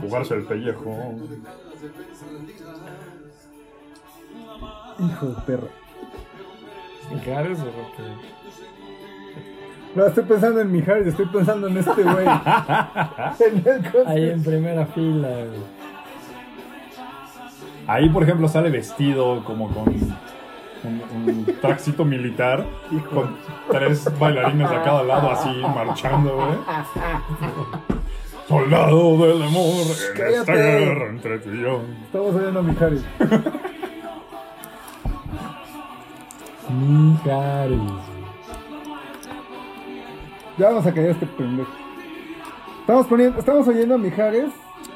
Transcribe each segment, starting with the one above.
Jugarse el pellejo. Hijo de perro. Mijares o Roque? No, estoy pensando en Mijares, estoy pensando en este güey. Ahí en primera fila, güey. Ahí, por ejemplo, sale vestido como con un, un militar con tres bailarines a cada lado así marchando, güey. Soldado del amor en esta guerra entre tú y yo. Estamos oyendo a Mijares. Mijares. Ya vamos a a este pendejo. Estamos poniendo, estamos oyendo a Mijares.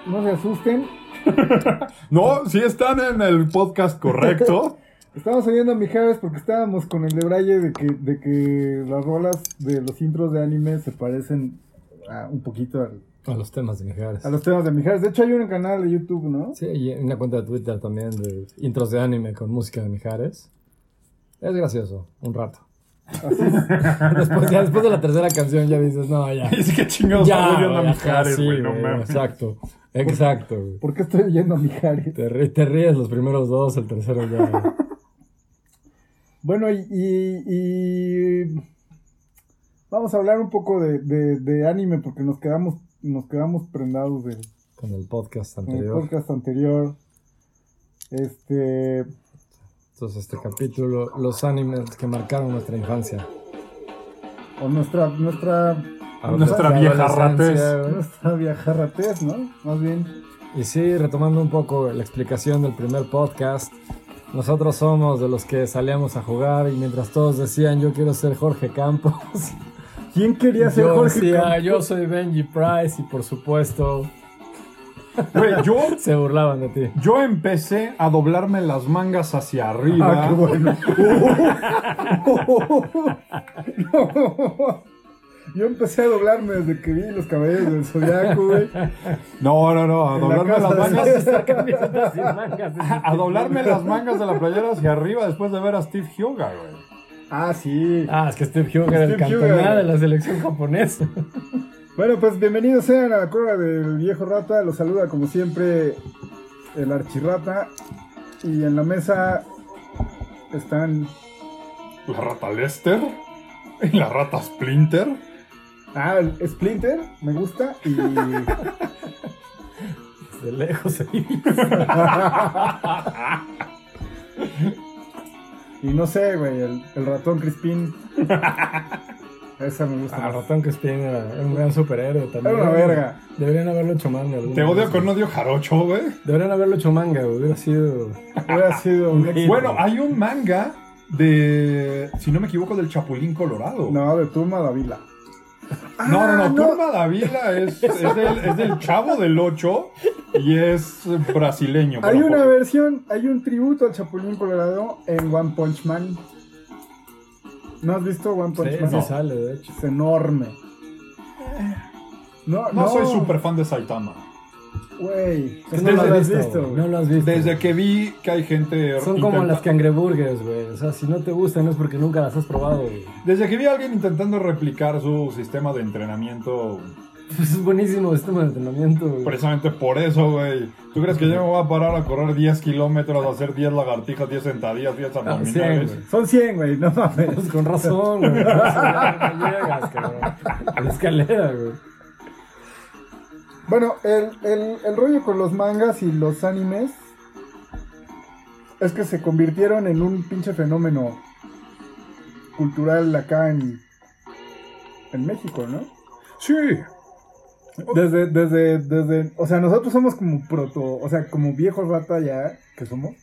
No se asusten. No, sí están en el podcast correcto. Estamos oyendo a Mijares porque estábamos con el de Braille de que, de que las rolas de los intros de anime se parecen a- un poquito al- A los temas de Mijares. a los temas de Mijares. De hecho, hay un canal de YouTube, ¿no? Sí, y una cuenta de Twitter también de intros de anime con música de Mijares. Es gracioso, un rato. después, ya después de la tercera canción ya dices, no, ya. Dice que chingados Ya, estamos viendo a güey, Mijares, sí, güey, no güey, mames. Exacto, exacto. güey. ¿Por qué estoy oyendo a Mijares? Te, ríes los primeros dos, el tercero ya. güey. Bueno, y, y- y vamos a hablar un poco de, de- de anime porque nos quedamos, nos quedamos prendados del Con el podcast en el anterior. podcast anterior. Este, Entonces, este capítulo, los animes que marcaron nuestra infancia. o nuestra, nuestra, Nuestra vieja güey. nuestra viajarratez, ¿no? Más bien. Y sí, retomando un poco la explicación del primer podcast, nosotros somos de los que salíamos a jugar y mientras todos decían yo quiero ser Jorge Campos, ¿Quién quería ser yo Jorge Campos? yo soy Benji Price y por supuesto Güey, yo, se burlaban de ti. yo empecé a doblarme las mangas hacia arriba. Ah, qué bueno. Yo empecé a doblarme desde que vi los caballeros del zodiaco, güey. No, no, no, a En doblarme las mangas. A doblarme las mangas de la playera hacia arriba después de ver a Steve Hyuga, güey. Ah, sí. Ah, es que Steve Huger era el Huger. de la selección japonesa. Bueno, pues bienvenidos sean a la cueva del viejo rata. Los saluda como siempre el archirrata. Y en la mesa están. La rata Lester y la rata Splinter. Ah, el Splinter, me gusta. Y. De lejos ahí. Y no sé, güey, el, el ratón Crispín. Esa me gusta. Ah, más. Ratón Crispin era, era un gran superhéroe también. Era una verga. Deberían haberlo hecho manga. Te odio vez. con odio jarocho, güey. Deberían haberlo hecho manga, güey. Hubiera sido. Hubiera sido un. Bueno, hay un manga de, si no me equivoco, del Chapulín Colorado. No, de Turma Davila. no, no, no, Ah, no. Turma Davila es, es, del, es del Chavo del 8 y es brasileño. Hay una versión, hay un tributo al Chapulín Colorado en One Punch Man. ¿No has visto One Punch Sí, Man? sí sale, de hecho. Es enorme. No, No soy súper fan de Saitama. Güey, no lo has visto. No lo has visto. Desde que vi que hay gente... Son como las cangreburgers, güey. O sea, si no te gustan es porque nunca las has probado, güey. Desde que vi a alguien intentando replicar su sistema de entrenamiento, Pues es buenísimo el sistema de entrenamiento, güey. precisamente por eso, güey. ¿Tú crees que yo me voy a parar a correr 10 kilómetros, a hacer 10 lagartijas, 10 sentadillas, 10 Ah, abdominales? Son 100, güey, no mames. Pues con razón, güey. No llegas, cabrón. La escalera, güey. Bueno, el, el, el rollo con los mangas y los animes es que se convirtieron en un pinche fenómeno cultural acá en, en México, ¿no? Sí. Desde, desde, desde, o sea, nosotros somos como proto, o sea, como viejos rata ya, que somos,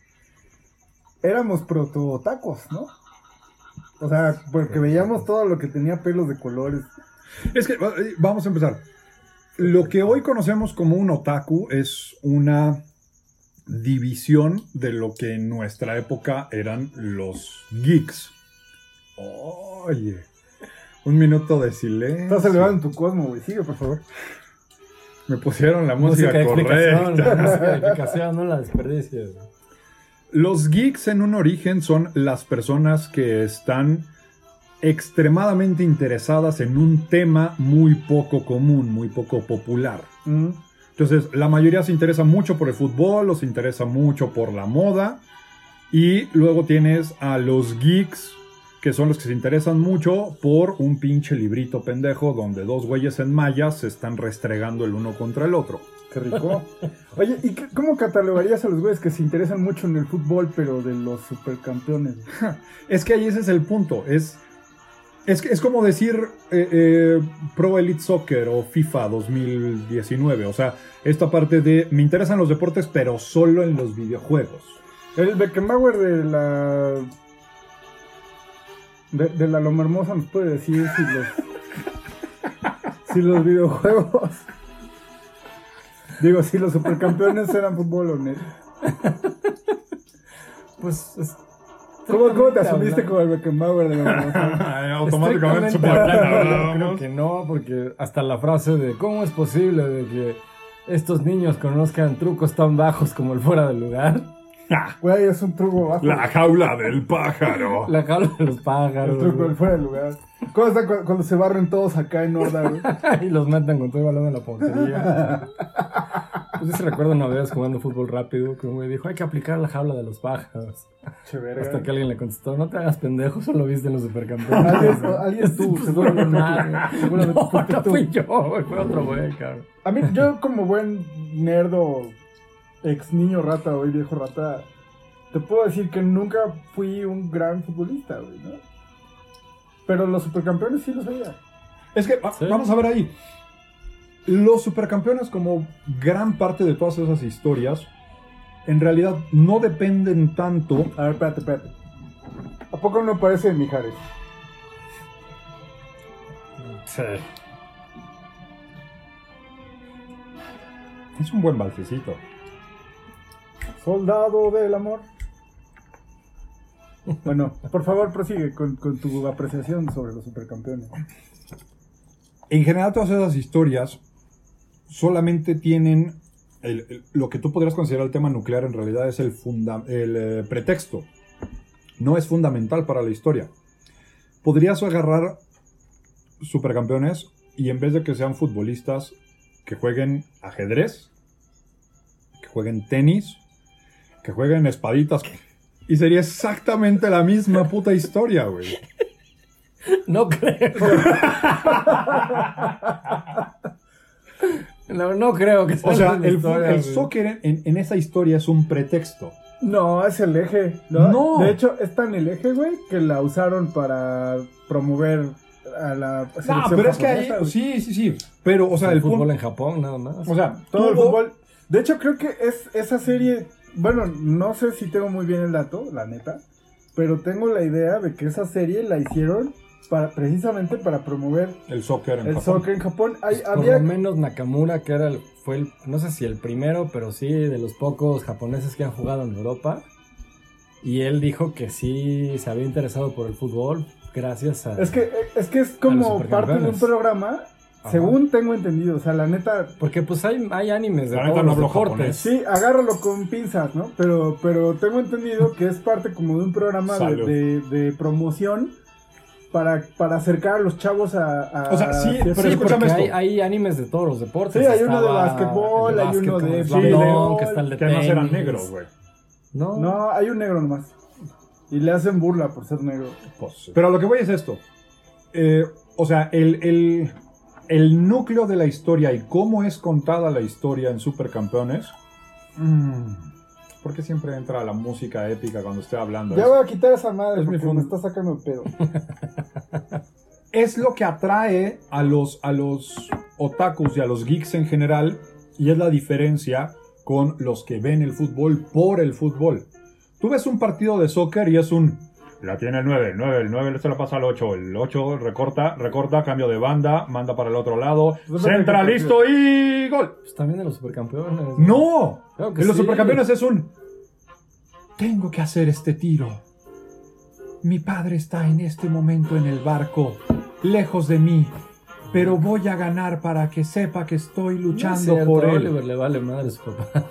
éramos proto tacos, ¿no? O sea, porque veíamos todo lo que tenía pelos de colores. Es que eh, vamos a empezar. Lo que hoy conocemos como un otaku es una división de lo que en nuestra época eran los geeks. Oye, un minuto de silencio. Estás elevado en tu cosmo, güey. Sigue, por favor. Me pusieron la música, de explicación, correcta. la música de explicación, no la desperdicies. Los geeks en un origen son las personas que están extremadamente interesadas en un tema muy poco común, muy poco popular. Mm. Entonces, la mayoría se interesa mucho por el fútbol, o se interesa mucho por la moda. Y luego tienes a los geeks, que son los que se interesan mucho por un pinche librito pendejo donde dos güeyes en mallas se están restregando el uno contra el otro. Qué rico. Oye, ¿y qué- cómo catalogarías a los güeyes que se interesan mucho en el fútbol, pero de los supercampeones? Es que ahí ese es el punto. Es, es, es como decir eh, eh, Pro Elite Soccer o FIFA 2019. O sea, esta parte de me interesan los deportes, pero solo en los videojuegos. El Beckenbauer de la. De, de la Loma Hermosa nos puede decir si los. si los videojuegos. Digo, si los supercampeones eran fútbol o. Pues. es- ¿Cómo, cómo te asumiste como el Beckenbauer de la? Automáticamente hablando, Creo que no, porque hasta la frase de ¿cómo es posible de que estos niños conozcan trucos tan bajos como el fuera del lugar? Güey, es un truco bajo. La jaula del pájaro. La jaula de los El pájaros. truco güey. del fuera del lugar. ¿Cómo está cu- cuando se barren todos acá en Horda, güey? y los matan con todo el balón en la portería. pues yo sí recuerdo una vez jugando fútbol rápido que un güey dijo, hay que aplicar la jaula de los pájaros. Che, verga. Hasta que alguien le contestó, no te hagas pendejo, solo viste en los supercampeones. Alguien, alguien tú, Pues, seguramente no, no, Seguramente no, fuiste no tú. fui yo, güey, fue otro güey, cabrón. A mí, yo como buen nerdo, ex niño rata, hoy viejo rata, te puedo decir que nunca fui un gran futbolista, güey, ¿no? Pero los supercampeones sí los veía. Es que va- Sí. vamos a ver ahí. Los supercampeones, como gran parte de todas esas historias, en realidad no dependen tanto. A ver, espérate, espérate. ¿A poco no parece Mijares? Sí. Es un buen balsecito. Soldado del amor. Bueno, por favor, prosigue con, tu apreciación sobre los supercampeones. En general, todas esas historias solamente tienen. lo que tú podrías considerar el tema nuclear en realidad es el, el eh, pretexto. No es fundamental para la historia. Podrías agarrar supercampeones y en vez de que sean futbolistas, que jueguen ajedrez, que jueguen tenis, que jueguen espaditas. Y sería exactamente la misma puta historia, güey. No creo. No, no creo que sea O sea, la el, historia, el soccer en, en esa historia es un pretexto. No, es el eje. ¿no? No. De hecho, es tan el eje, güey, que la usaron para promover a la No, pero es que ahí, sí, sí, sí. Pero, o sea, el, el, fútbol punto, en Japón, nada más. o sea, Todo el fútbol. De hecho, creo que es esa serie. Bueno, no sé si tengo muy bien el dato, la neta. Pero tengo la idea de que esa serie la hicieron para, precisamente para promover el soccer en el Japón. soccer en Japón. Hay, Pues, por lo menos Nakamura, que era el, fue el, no sé si el primero, pero sí de los pocos japoneses que han jugado en Europa. Y él dijo que sí se había interesado por el fútbol gracias a... es que es que es como parte de un programa, Ajá. según tengo entendido. O sea, la neta, Porque pues hay, hay animes de La neta todos no los deportes. Sí, agárralo con pinzas, ¿no? Pero, pero tengo entendido que es parte como de un programa de, Salud. de- de promoción para, para acercar a los chavos a... a- O sea, sí, a- pero Sí, escúchame esto. hay, hay animes de todos los deportes. Sí, hay uno de básquetbol, hay uno de Slam Dunk, está el de que además eran negros, güey. No, No, hay un negro nomás. Y le hacen burla por ser negro. Pero a lo que voy es esto. Eh, o sea, el, el, el núcleo de la historia y cómo es contada la historia en Supercampeones. mm, ¿Por qué siempre entra la música épica cuando estoy hablando? Ya Es- voy a quitar esa madre es mi porque fun- me está sacando el pedo. es lo que atrae a los, a los otakus y a los geeks en general y es la diferencia con los que ven el fútbol por el fútbol. Tú ves un partido de soccer y es un... La tiene el 9, el 9, el 9 se la pasa al 8, el 8 recorta, recorta, cambio de banda, manda para el otro lado, Pues centra, listo y gol. pues también de los supercampeones. ¡No! Claro En los sí. supercampeones es un... Tengo que hacer este tiro. Mi padre está en este momento en el barco, lejos de mí, pero voy a ganar para que sepa que estoy No es luchando cierto, por él. Oliver le vale madre su papá.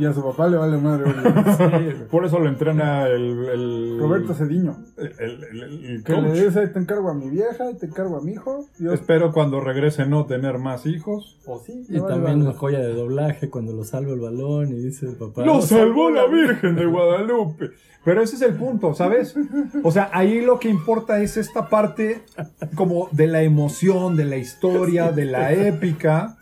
Y a su papá le vale madre. güey. Por eso lo entrena el. el- Roberto Cediño. El, el- el- el Que le dice, te encargo a mi vieja y te encargo a mi hijo. Yo, Espero cuando regrese no tener más hijos. o sí, Y vale también la joya de doblaje cuando lo salva el balón y dice el papá. ¡Lo salvó la Virgen de Guadalupe! Pero ese es el punto, ¿sabes? O sea, ahí lo que importa es esta parte como de la emoción, de la historia, de la épica.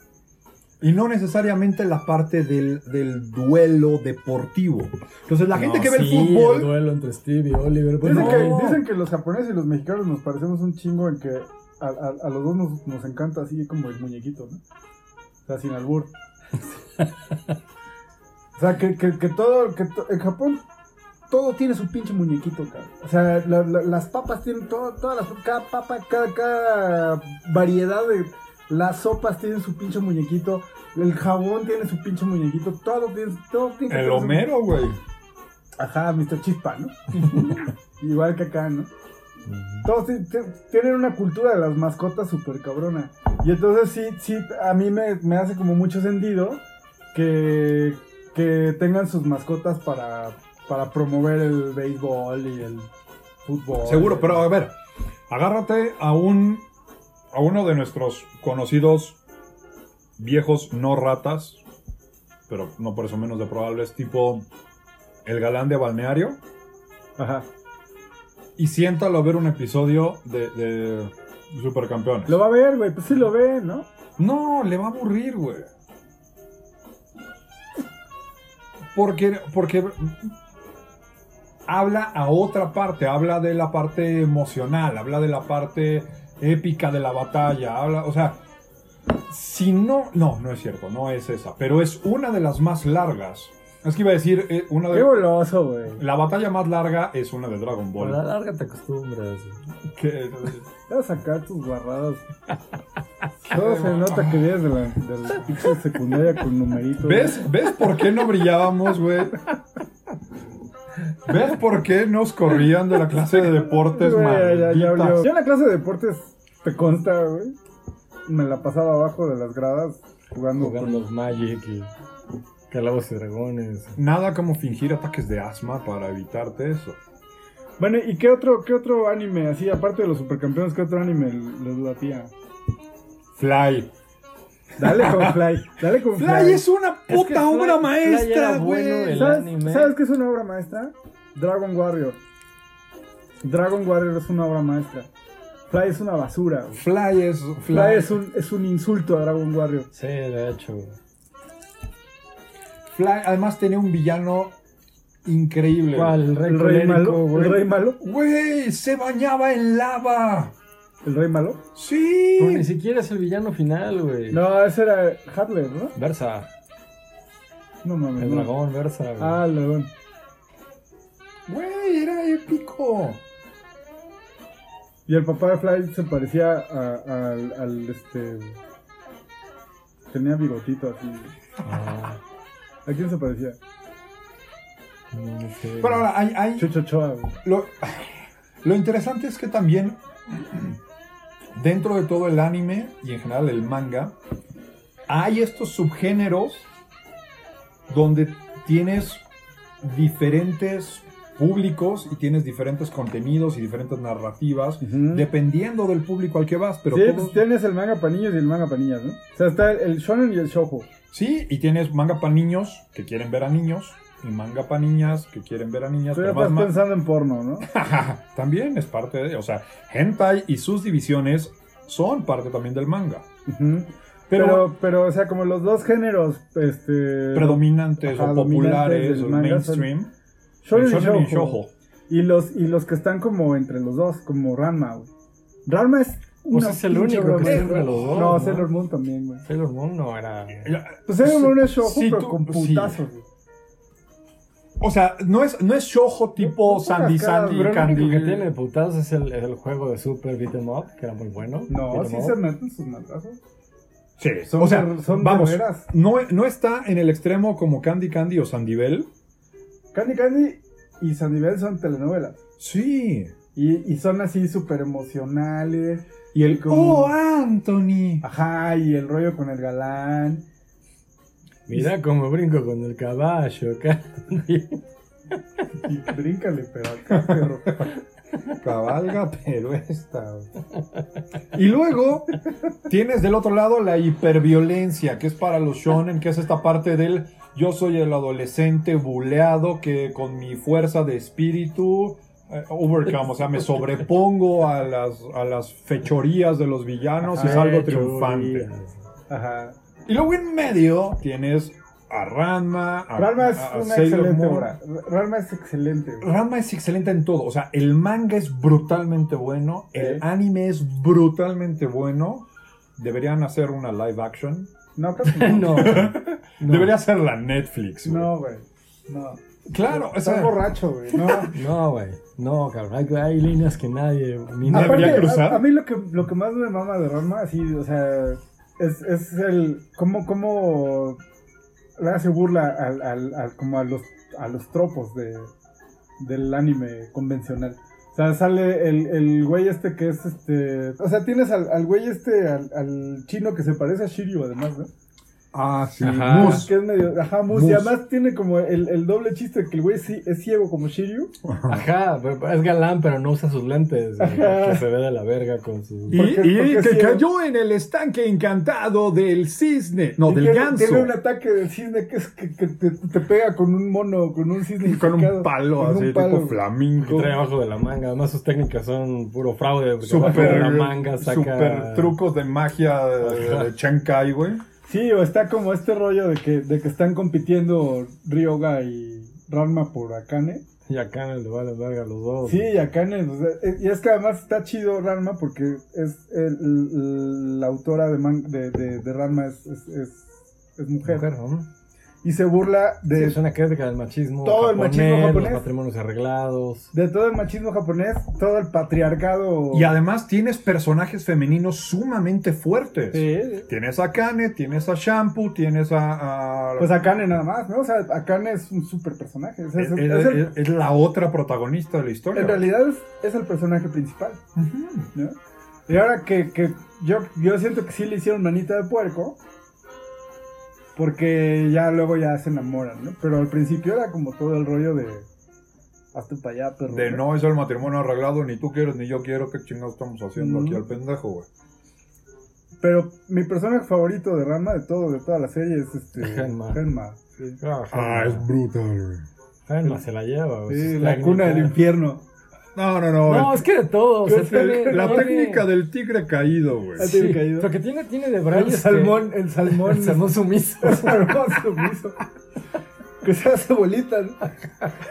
Y no necesariamente la parte del, del duelo deportivo. Entonces, la gente que ve el sí, El fútbol. duelo entre Steve y Oliver. pues Dicen, no. que, dicen que los japoneses y los mexicanos nos parecemos un chingo en que a, a- a los dos nos, nos encanta así como el muñequito, ¿no? O sea, sin albur. o sea, que, que, que todo, que to- en Japón todo tiene su pinche muñequito, cabrón. O sea, la- la- las papas tienen todo, todas las, cada papa, cada, cada variedad de las sopas tienen su pinche muñequito, el jabón tiene su pinche muñequito, todo tiene, todo tiene que El tener su- Homero, güey. Ajá, Mr. Chispa, ¿no? Igual que acá, ¿no? Todos ti- ti- tienen una cultura de las mascotas súper cabrona. Y entonces sí, sí, a mí me, me hace como mucho sentido que, que tengan sus mascotas para, para promover el béisbol y el fútbol. Seguro, pero a ver, agárrate a un a uno de nuestros conocidos viejos no ratas, pero no por eso menos de probables, tipo el galán de balneario, Ajá. y siéntalo a ver un episodio de, de Supercampeones. Lo va a ver, güey, pues sí lo ve, ¿no? No, le va a aburrir, güey. Porque, porque habla a otra parte, habla de la parte emocional, habla de la parte épica de la batalla, habla, o sea, si no, no, no es cierto, no es esa, pero es una de las más largas. Es que iba a decir, eh, una Qué de... goloso, güey. La batalla más larga es una de Dragon A la Ball. larga te acostumbras. que- Vas a sacar tus guarradas. Todo se nota que vienes de la, de la secundaria con numeritos. ¿Ves? ¿Ves por qué no brillábamos, güey? ¿Ves por qué nos corrían de la clase de deportes, Güey, ya, ya, ya. Yo en la clase de deportes, te consta, güey. Me la pasaba abajo de las gradas jugando. Jugando Magic y Calabos y Dragones. Nada como fingir ataques de asma para evitarte eso. Bueno, ¿y qué otro, qué otro anime, así, aparte de los supercampeones, qué otro anime les latía? Fly. Dale con Fly, dale con Fly. Fly es una Es que puta obra Fly maestra, bueno, güey. el ¿Sabes, anime. ¿Sabes qué es una obra maestra? Dragon Warrior. Dragon Warrior es una obra maestra. Fly es una basura. güey. Fly es. Fly, Fly es un, es un insulto a Dragon Warrior. Sí, de hecho. Fly, además tenía un villano increíble. ¿Cuál? El rey, El rey colérico, malo. güey. El rey malo. Güey, se bañaba en lava. El rey malo. Sí. Pero ni siquiera es el villano final, güey. No, ese era Hadler, ¿no? Versa. No mames. El no. dragón, Versa, güey. Ah, el dragón. Güey, era épico. Y el papá de Fly se parecía a- a- al, al, este. Tenía bigotito así. Ah, ¿A quién se parecía? no sé. Pero ahora, hay, hay- Chucho Ochoa, güey. Lo, lo interesante es que también dentro de todo el anime y en general el manga hay estos subgéneros donde tienes diferentes públicos y tienes diferentes contenidos y diferentes narrativas dependiendo del público al que vas, pero sí, todos- tienes el manga para niños y el manga para niñas, ¿no? O sea, está el, shonen y el shoujo. sí, y tienes manga para niños que quieren ver a niños y manga para niñas que quieren ver a niñas, pero estás pensando en porno, ¿no? también es parte de, o sea, hentai y sus divisiones son parte también del manga. Pero, Pero, pero, o sea, como los dos géneros, este... predominantes Ajá, o populares o son mainstream. Shonen el y shonen y shoujo. Y los, y los que están como entre los dos, como Ranma, güey. Ranma es Pues es el único que entre los dos, No. Sailor Moon también, güey. Sailor Moon no era. Pues Sailor Moon es shoujo, Sí, pero tú- con putazos, güey. O sea, no es, no es shoujo tipo No Sandy Sandy el Candy. único que tiene putazos es el, el juego de Super Beat 'em Up, que era muy bueno. No, 'em sí up. se meten sus madrazos. Sí, Son o sea, son de vamos, veras. no, no está en el extremo como Candy Candy o Sandivel. Candy Candy y Sandivel son telenovelas. Sí. Y, y son así súper emocionales. Y el Como- Oh, Anthony. Ajá, y el rollo con el galán. Mira cómo brinco con el caballo acá. Y bríncale, pero acá, perro. Cabalga, pero esta. Y luego tienes del otro lado la hiperviolencia, que es para los shonen, que es esta parte del yo soy el adolescente buleado que con mi fuerza de espíritu eh, overcome, o sea, me sobrepongo a las, a las fechorías de los villanos y salgo Fechorías. triunfante. Ajá. Y luego en medio tienes a Ranma, a, Ranma es a- una Sailor excelente Moon. obra. Ranma es excelente. güey. Ranma es excelente en todo. O sea, el manga es brutalmente bueno. El anime es brutalmente bueno. Deberían hacer una live action. No, creo que no. No. no. Debería ser la Netflix. güey. No, güey. No. Claro, o Estás sea, borracho, güey. No. No, güey. No, cabrón. Hay, hay líneas que nadie. Ni Aparte- debería cruzar. A, a mí lo que, lo que más me mama de Ranma, así, o sea, es, es el. cómo, cómo le hace burla al, al, al- como a los, a los tropos de, del anime convencional. Sea, sale el, el güey este que es este. O sea, tienes al, al güey este, al, al chino que se parece a Shiryu, además, ¿no? Ah, sí. Ajá. Mus. Que es medio. Ajá, mus. Mus. Y además tiene como el, el doble chiste que el güey sí, es ciego como Shiryu. Ajá, es galán, pero no usa sus lentes. Ajá. Que se ve de la verga con su. Y, ¿Por qué- y por qué que ciego? cayó en el estanque encantado del cisne. No, Y del tiene, ganso. Tiene un ataque del cisne que es que, que te, te pega con un mono, con un cisne. Con un palo Con así, un palo. tipo que flamenco. trae abajo de la manga. Además, sus técnicas son puro fraude. porque Super, de la manga saca. super trucos de magia de, de Chenkai, güey. Sí, o está como este rollo de que, de que están compitiendo Ryoga y Ranma por Akane. Y el de vale verga los dos. Sí, y Akane. o sea, eh, y es que además está chido Ranma porque es el- el- la autora de, man- de, de, de Ranma es, es, es, es mujer. Mujer, ¿no? Y se burla Sí, de, es una crítica del machismo. Todo el machismo japonés. Los matrimonios arreglados. de todo el machismo japonés, todo el patriarcado. Y además tienes personajes femeninos sumamente fuertes. Sí. Tienes a Kane, tienes a Shampoo, tienes a. a- Pues Akane nada más, ¿no? O sea, Akane es un super personaje. es, es- es- es el- es- es la otra protagonista de la historia. en realidad es, el personaje principal. Y ahora que, que yo, yo siento que sí le hicieron manita de puerco, porque ya luego ya se enamoran, ¿no? Pero al principio era como todo el rollo de... Hazte para allá, perro. De no es el matrimonio arreglado, ni tú quieres ni yo quiero. ¿Qué chingados estamos haciendo aquí al pendejo, güey? Pero mi personaje favorito de Rama, de todo, de toda la serie, es este... Genma. Genma, sí. Ah, brutal, güey. Genma se la lleva. güey, Sí, la cuna del infierno. No, no, no. No, el- es que de todo. o sea, El- tiene- la tiene- técnica del tigre caído, güey. Ah, Sí, tiene caído. Lo que tiene, tiene de El Braille. salmón, el salmón... El salmón sumiso. El salmón sumiso. Que se hace bolita, ¿no?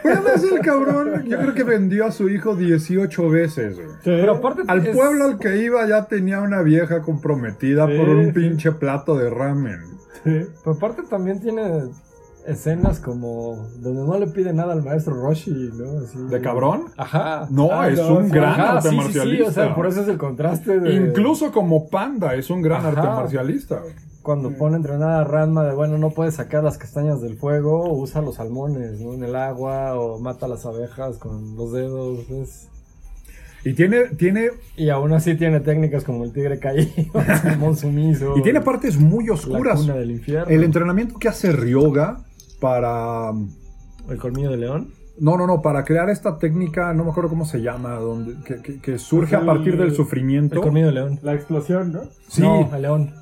Además el cabrón, yo creo que vendió a su hijo 18 veces, güey. Pero aparte. Al es- pueblo al que iba ya tenía una vieja comprometida Sí, por un sí. pinche plato de ramen. Pero aparte también tiene escenas como donde no le pide nada al maestro Roshi, ¿no? Así, ¿De cabrón? Ajá. No, Ah, es no, un sí. gran Ajá, arte sí, marcialista. sí, o sea, por eso es el contraste de... Incluso como panda es un gran Ajá. arte marcialista. Cuando pone a entrenar a Ranma de, bueno, no puedes sacar las castañas del fuego, usa los salmones, ¿no? En el agua, o mata a las abejas con los dedos, es- Y tiene, tiene, Y aún así tiene técnicas como el tigre caído, el sumiso. y tiene partes muy la oscuras. cuna del infierno. El entrenamiento que hace Ryoga para... El colmillo de león. No, no, no, para crear esta técnica, no me acuerdo cómo se llama, donde, que, que- que surge Pues a partir el- del El sufrimiento. colmillo de león. La explosión, ¿no? Sí, No, el león.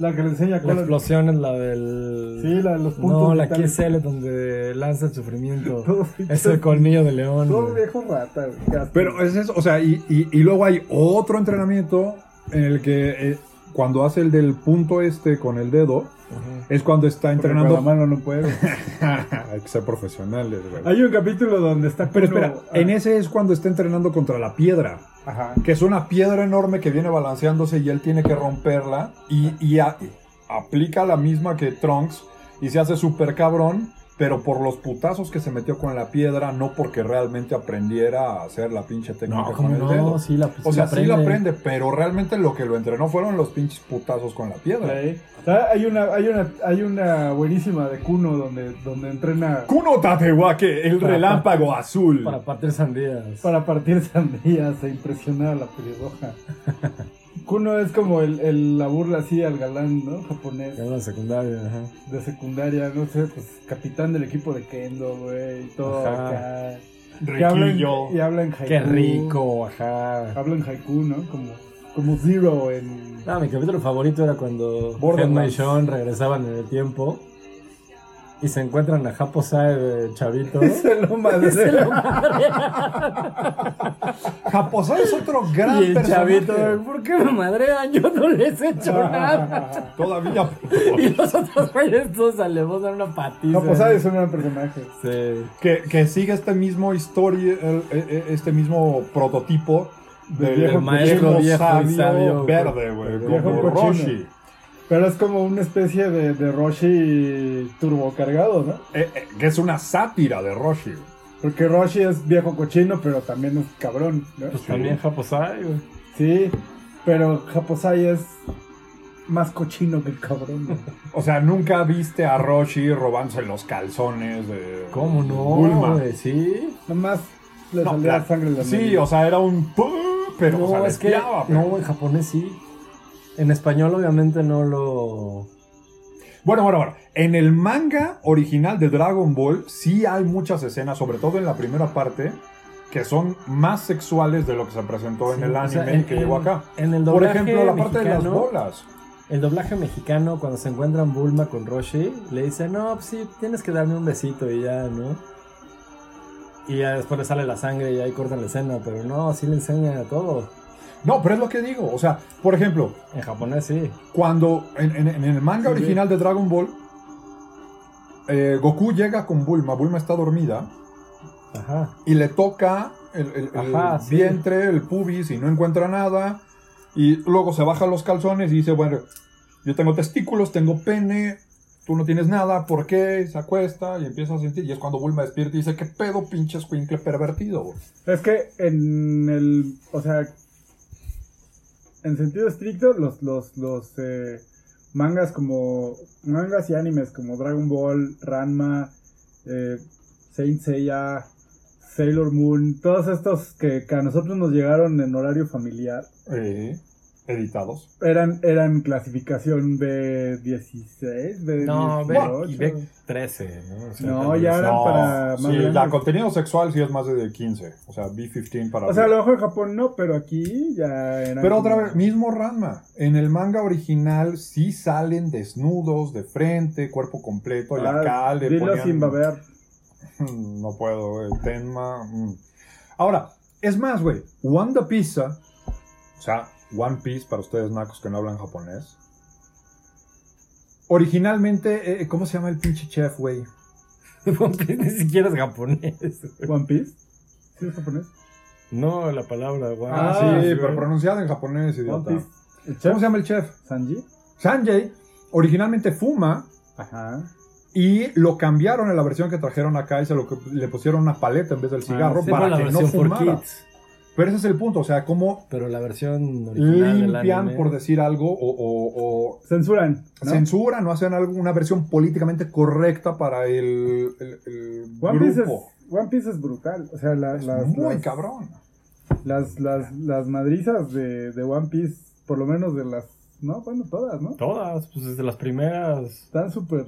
La que le enseña La explosión es la del... Sí, la de los puntos. No, la. XL donde lanza el sufrimiento. Es el colmillo de león. Todo viejo rata, güey. Pero es eso, o sea, y, y- y luego hay otro entrenamiento en el que eh, cuando hace el del punto este con el dedo, Ajá. es cuando está Porque entrenando. Con la mano no puede. hay que ser profesionales, güey. Hay un capítulo donde está. Pero espera, en ese es cuando está entrenando contra la piedra, Ajá. que es una piedra enorme que viene balanceándose y él tiene que romperla y, y a- aplica la misma que Trunks y se hace súper cabrón, pero por los putazos que se metió con la piedra, no porque realmente aprendiera a hacer la pinche técnica No, con ¿cómo el no? dedo. Sí, la, O sea, sí la aprende, pero realmente lo que lo entrenó fueron los pinches putazos con la piedra. Sí. Ah, Hay una, hay una, hay una buenísima de Kuno donde, donde entrena Kuno Tatewake, el Para- relámpago azul. Para partir sandías. para partir sandías e impresionar a la pelirroja. Kuno es como el, el- la burla así al galán, ¿no? Japonés. Secundaria, ajá. De secundaria, no sé, pues capitán del equipo de Kendo, güey, y todo Ajá. acá. Y habla, en, Riquillo. y habla en haiku. Qué rico, ajá. Habla en haiku, ¿no? Como, como Zero en... No, mi capítulo favorito era cuando Genma y. Sean regresaban en el tiempo y se encuentran a Japo Sae de chavito. Se lo lo Japosai es otro gran y el personaje. chavito, ¿por qué me madrean? Yo no les he hecho nada. Todavía. y los otros güeyes todos alevos dan una patiza. No, pues sabes, es un gran personaje. Sí. que, que sigue este mismo historia, el- e- e- este mismo prototipo del viejo maestro viejo y sabio, sabio, verde, güey, viejo como. Roshi. Pero es como una especie de, de Roshi turbocargado, ¿no? Eh, eh, que es una sátira de Roshi. güey. Porque Roshi es viejo cochino, pero también es cabrón, ¿no? Pues también Japo Sae, güey. Sí, pero Japosai es más cochino que el cabrón. ¿no? O sea, nunca viste a Roshi robándose los calzones de ¿Cómo no? Bulma. güey? Sí. Nomás le No, salía la- sangre de la Sí, o sea, era un pero no, o sea, es que pero- no, en japonés sí. En español obviamente no lo Bueno, bueno, bueno. En el manga original de Dragon Ball sí hay muchas escenas, sobre todo en la primera parte, que son más sexuales de lo que se presentó en el o anime sea, en- que en- llegó acá. En el Por ejemplo, la parte de las bolas. El doblaje mexicano, cuando se encuentran Bulma con Roshi, le dice, no, pues sí, tienes que darme un besito y ya, ¿no? Y ya después le sale la sangre y ahí cortan la escena, pero no, sí le enseña todo. No, pero es lo que digo. O sea, por ejemplo, En japonés sí. cuando en, en- en el manga Sí, original de Dragon Ball, eh, Goku llega con Bulma, Bulma está dormida, Ajá. y le toca el, el- el Ajá, sí. vientre, el pubis, y no encuentra nada, y luego se baja los calzones y dice, bueno, yo tengo testículos, tengo pene, tú no tienes nada, ¿por qué? Se acuesta y empieza a sentir, y es cuando Bulma despierta y dice, ¿qué pedo, pinche escuincle pervertido? güey?". Es que en el. O sea. En sentido estricto, los, los, los eh, mangas como. Mangas y animes como Dragon Ball, Ranma, eh, Saint Seiya, Sailor Moon, todos estos que, a nosotros nos llegaron en horario familiar, editados. eran, eran clasificación B16, B18. No, ve 13, ¿no? O sea, No, ya eran No, para más sí, grandes. la contenido sexual sí es más de 15, o sea, B15 para... O sea, a lo mejor en Japón no, pero aquí ya eran. Pero otra vez, mismo Ranma. En el manga original sí salen desnudos, de frente, cuerpo completo, y Ah, acá le dilo ponían- sin babear. No puedo, güey. Tenma. mm. Ahora, es más, güey. Wanda Pizza, o sea, One Piece para ustedes nacos que no hablan japonés. Originalmente, eh, ¿cómo se llama el pinche chef, güey? One Piece ni siquiera es japonés. One Piece. ¿Sí es japonés? No, la palabra, guau. Ah, sí, sí, pero güey. pronunciado en japonés, One idiota. ¿Cómo se llama el chef? ¿Sanji? Sanjay originalmente fuma Ajá. y lo cambiaron en la versión que trajeron acá y se lo, le pusieron una paleta en vez del cigarro Sí, para que no fumara. kids. Pero ese es el punto, o sea, cómo Pero la versión original del limpian, anime- por decir algo, o, o- o Censuran. ¿no? censuran o hacen algo- una versión políticamente correcta para el, el- el One Piece, es, grupo. One Piece es brutal. O sea, la- Es las, muy las, cabrón. las, las, las madrizas de, de One Piece, por lo menos de las. No, bueno, todas, ¿no? Todas, pues desde las primeras Están súper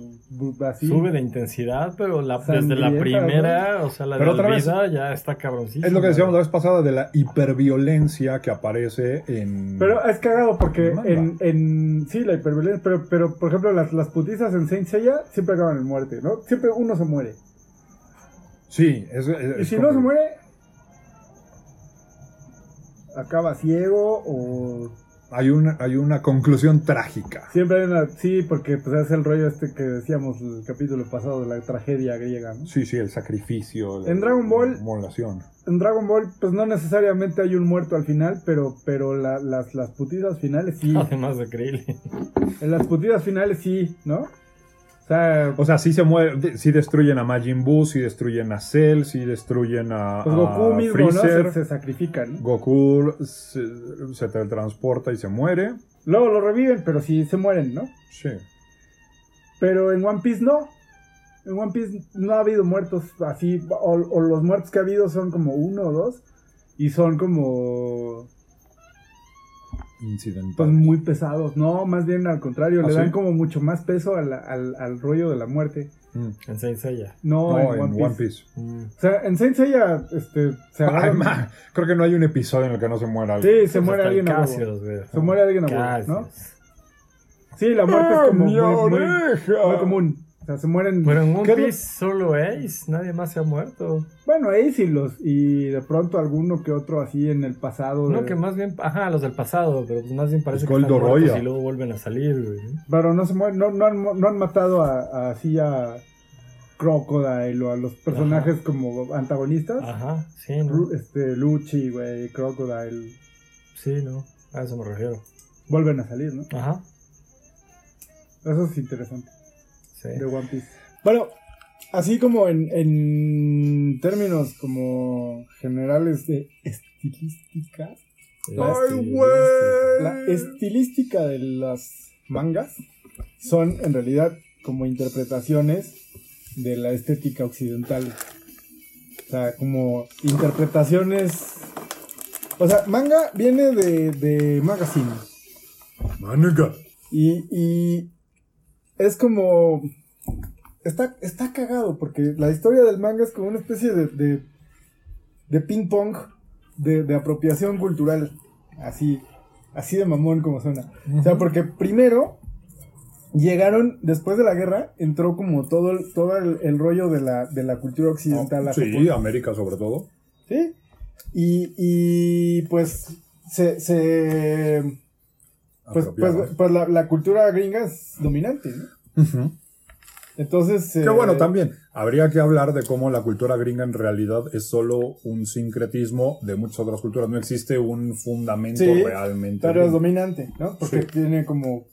así. sube de intensidad, pero la, desde la primera, o sea, la Pero de otra vez- ya está cabroncísima. Es lo que decíamos la vez pasada de la hiperviolencia que aparece en... Pero es cagado porque en, en. Sí, la hiperviolencia. Pero, pero por ejemplo, las, las putizas en Saint Seiya siempre acaban en muerte, ¿no? Siempre uno se muere. Sí, es, es- Y si como- no se muere, acaba ciego o Hay una, hay una conclusión trágica. siempre hay una... Sí, porque pues es el rollo este que decíamos el capítulo pasado de la tragedia griega, ¿no? Sí, sí, el sacrificio. la- En Dragon Ball-. En Dragon Ball pues no necesariamente hay un muerto al final, pero, pero la- las, las putizas finales sí. Además de Krillin. En las putizas finales sí, ¿no? O sea, O sea, sí se muere, sí destruyen a Majin Buu, sí destruyen a Cell, sí destruyen a, pues Goku a mismo, ¿no? Freezer. Se, se sacrifica, ¿no? Goku se, se teletransporta y se muere. Luego lo reviven, pero sí se mueren, ¿no? Sí. Pero en One Piece no. En One Piece no ha habido muertos así, o, o los muertos que ha habido son como uno o dos, y son como... incidental. pues muy pesados. No, más bien al contrario, ¿Ah, le sí? dan como mucho más peso al, al, al rollo de la muerte. Mm. En Saint Seiya. No, No, en, One Piece. Mm. O sea, en Saint Seiya, este, se Ay, agarran- ma, creo que no hay un episodio en el que no se muera alguien. Sí, se muere alguien a. Se muere alguien a huevo, ¿no? Sí, la muerte es como ¡Ah, mi muy, muy- muy común. O sea, se mueren. Pero en ¿Qué One Piece solo Ace, nadie más se ha muerto. Bueno, ahí sí los. Y de pronto alguno que otro así en el pasado. No, de- que más bien, ajá, los del pasado, pero pues más bien parece Pues que están muertos y luego vuelven a salir, güey. Pero no se mueren. No, no, han, no han matado a, a- así a Crocodile o a los personajes como antagonistas. Ajá, sí, ¿no? Ru- Este, Luchi, güey, Crocodile. Sí, ¿no? A eso me refiero. Vuelven a salir, ¿no? Ajá, Eso es interesante. Sí. de One Piece. Bueno, así como en, en términos como generales de estilística, ¡Ay, la güey! estilística de las mangas son en realidad como interpretaciones de la estética occidental. O sea, como interpretaciones... O sea, manga viene de, de magazine. Manga. Y, y es como. Está, está cagado, porque la historia del manga es como una especie de, de, de ping-pong de, de apropiación cultural. Así, así de mamón como suena. O sea, porque primero llegaron, después de la guerra, entró como todo el, todo el, el rollo de la, de la cultura occidental. a sí, Japón. América sobre todo. ¿Sí? Y, y pues se, se pues, pues, pues la, la cultura gringa es dominante, ¿no? Entonces. Que eh, bueno, también habría que hablar de cómo la cultura gringa en realidad es solo un sincretismo de muchas otras culturas. No existe un fundamento Sí, realmente. Pero es dominante, ¿no? Porque Sí. tiene como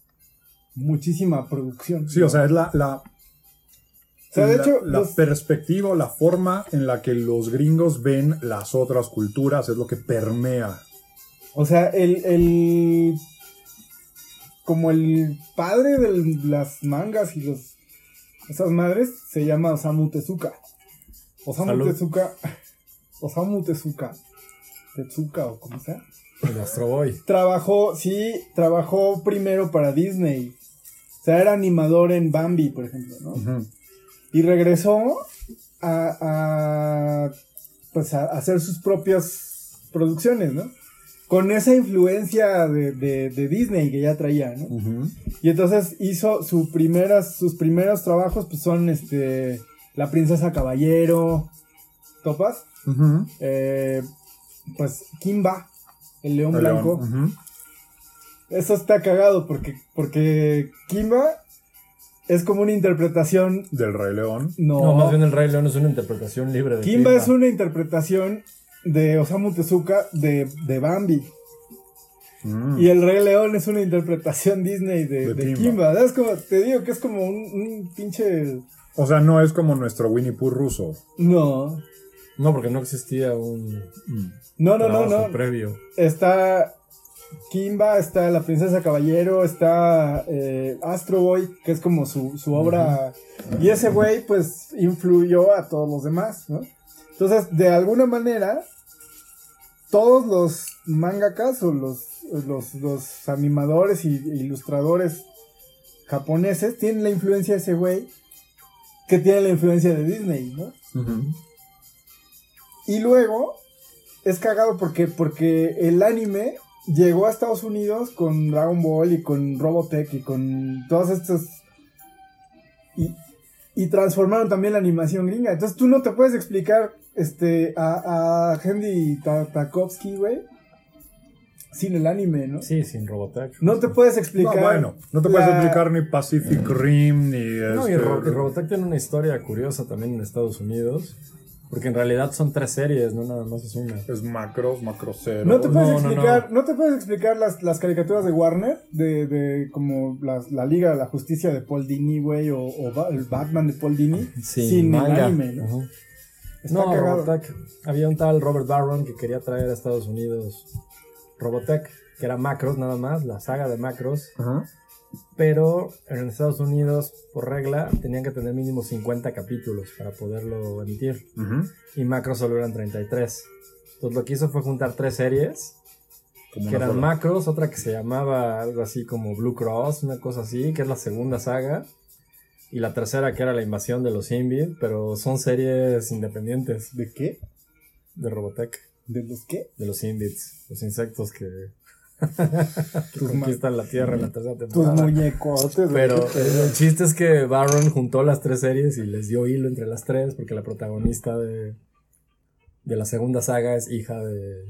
muchísima producción. Sí, o sea, es la, la, O sea, de la- hecho, la los- perspectiva, la forma en la que los gringos ven las otras culturas es lo que permea. o sea, el, el. Como el padre de las mangas y los. Esas madres se llama Osamu Tezuka. Osamu Salud. Tezuka. Osamu Tezuka. Tezuka o como sea. El Astro Boy. Trabajó, sí, trabajó primero para Disney. O sea, era animador en Bambi, por ejemplo, ¿no? Y regresó a, a, pues a hacer sus propias producciones, ¿no? Con esa influencia de, de- de Disney que ya traía, ¿no? Y entonces hizo su primeras, sus primeros trabajos, pues son este, La Princesa Caballero, ¿topas? Eh, pues Kimba, el león El blanco. león. Eso está cagado porque, porque Kimba es como una interpretación. Del Rey León. No, No, más bien el Rey León es una interpretación libre de Kimba es una interpretación de Osamu Tezuka de, de Bambi. Mm. Y el Rey León es una interpretación Disney de, De de Kimba. Kimba. Es como, te digo que es como un, un pinche. O sea, no es como nuestro Winnie Pooh ruso. No. No, porque no existía un No, no, no, no. previo. Está Kimba, está La Princesa Caballero, está eh, Astro Boy, que es como su, su obra. Y ese güey, pues, influyó a todos los demás, ¿no? Entonces, de alguna manera, todos los mangakas o los, los, los animadores y ilustradores japoneses tienen la influencia de ese güey, que tiene la influencia de Disney, ¿no? Y luego es cagado porque, porque el anime llegó a Estados Unidos con Dragon Ball y con Robotech y con todos estos. Y, y transformaron también la animación gringa. Entonces tú no te puedes explicar este, a, a Henry Ta- Tarkovsky, güey, sin el anime, ¿no? Sí, sin Robotech. No te puedes No, explicar. bueno, no te puedes la- explicar ni Pacific Rim, ni No, y, este- y Robotech tiene una historia curiosa también en Estados Unidos. Porque en realidad son tres series, no nada más es una. Es macros, macrocero. No te puedes No, no, explicar, no, te puedes explicar las, las caricaturas de Warner, de, de como las- la Liga de la Justicia de Paul Dini, güey, o, o el Batman de Paul Dini, sin el manga. anime, ¿no? Está No, cagado. Robotech. Había un tal Robert Barron que quería traer a Estados Unidos Robotech, que era Macros nada más, la saga de Macros. Ajá. Pero en Estados Unidos, por regla, tenían que tener mínimo 50 capítulos para poderlo emitir. Ujú. Y Macros solo eran 33. Entonces lo que hizo fue juntar tres series Como que eran sola. Macros, otra que se llamaba algo así como Blue Cross, una cosa así, que es la segunda saga. Y la tercera que era la invasión de los Invid, pero son series independientes ¿De qué? de Robotech, ¿De los qué? de los Invids, los insectos que, que Tus, conquistan la Tierra en la tercera tus temporada. muñecotes. güey. Pero el chiste es que Barron juntó las tres series y les dio hilo entre las tres, porque la protagonista de, de la segunda saga es hija de,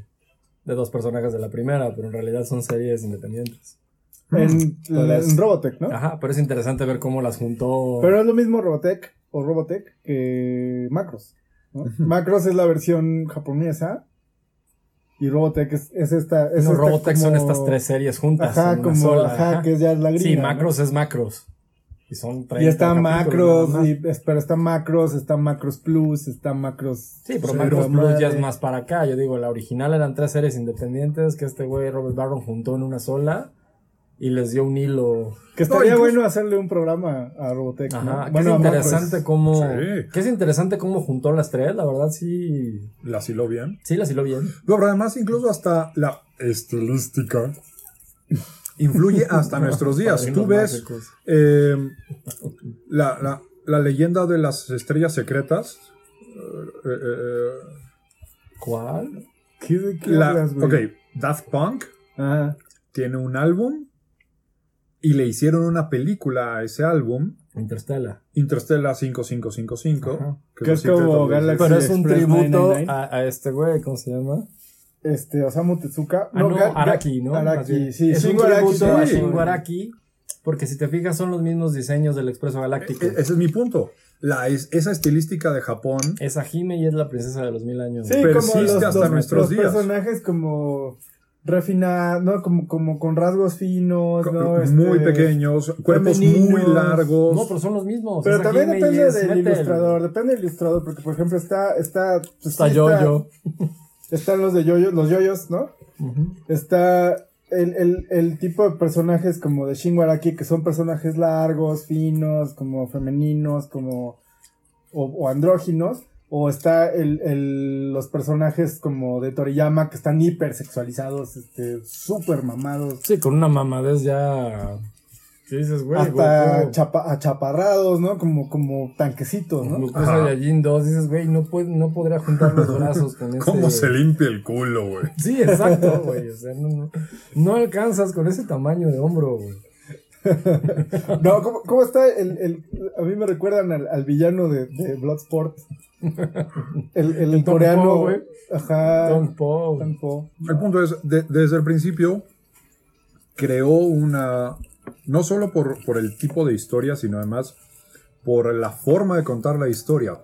de dos personajes de la primera, pero en realidad son series independientes. En, en Robotech, ¿no? Ajá, pero es interesante ver cómo las juntó. Pero es lo mismo Robotech o Robotech que Macros. ¿no? Macros es la versión japonesa y Robotech es, es esta. Es no, esta Robotech son estas tres series juntas. Ajá, como sola, ajá, ajá. que es ya la gringa. Sí, ¿no? Macros es Macros. Y son 30 Y está Macros, y, pero está Macros, está Macros Plus, está Macros. Sí, pero Macros Plus ya es más para acá. Yo digo, la original eran tres series independientes que este güey Robert Barron juntó en una sola y les dio un hilo. Que estaría No, incluso- bueno hacerle un programa a Robotech. ¿no? Ajá, que Bueno, es Macros. interesante cómo. Sí. Que es interesante cómo juntó las tres, la verdad sí. La siló bien. Sí, las hiló bien. No, pero además incluso hasta la estilística influye hasta nuestros días. Padrinos Tú ves eh, la, la- la leyenda de las estrellas secretas. eh, eh, eh, ¿Cuál? ¿Qué, de qué la- hablas, güey? ok, Daft Punk Ajá. tiene un álbum y le hicieron una película a ese álbum, Interstellar. Interstellar 5555. Ajá. que Que es como Galaxy Pero es un Express tributo 999. a, a este güey, ¿cómo se llama? Este, Osamu Tezuka. Ah, no, Ga- Araki, ¿no? Araki, sí. Es un Araki, tributo a. Shingo Araki, porque si te fijas son los mismos diseños del Expreso Galáctico. E- Ese es mi punto. La, es- esa estilística de Japón Es Hime y es la princesa de los mil años. Sí, persiste como los, hasta los- nuestros los días. personajes como refinados, ¿no? Como, como con rasgos finos, ¿no? Este, muy pequeños, cuerpos femeninos. muy largos. No, pero son los mismos. Pero Es también depende del Metal. ilustrador, depende del ilustrador, porque por ejemplo está, está, pues, Está sí yo-yo. están los de yoyos, los yoyos, ¿no? Está el, el, el tipo de personajes como de Shingo Araki, que son personajes largos, finos, como femeninos, como, o, o andróginos. O está el, el, los personajes como de Toriyama, que están hipersexualizados, este, súper mamados. Sí, con una mamadez ya. ¿Qué dices, güey? hasta chapa- achaparrados, ¿no? Como, como tanquecitos, ¿no? Ajá. Saiyajin 2, dices, güey, no, puede, no podría juntar los brazos con ese. ¿Cómo se limpia el culo, güey? Sí, exacto, güey. O sea, no, no, no alcanzas con ese tamaño de hombro, güey. No, ¿cómo, cómo está el, el- A mí me recuerdan al, al villano de, de Bloodsport. El, el, coreano. Po, güey. Ajá. Tom Poe. Tom Po. El punto es, de- desde el principio, creó una. No solo por, por el tipo de historia, sino además por la forma de contar la historia.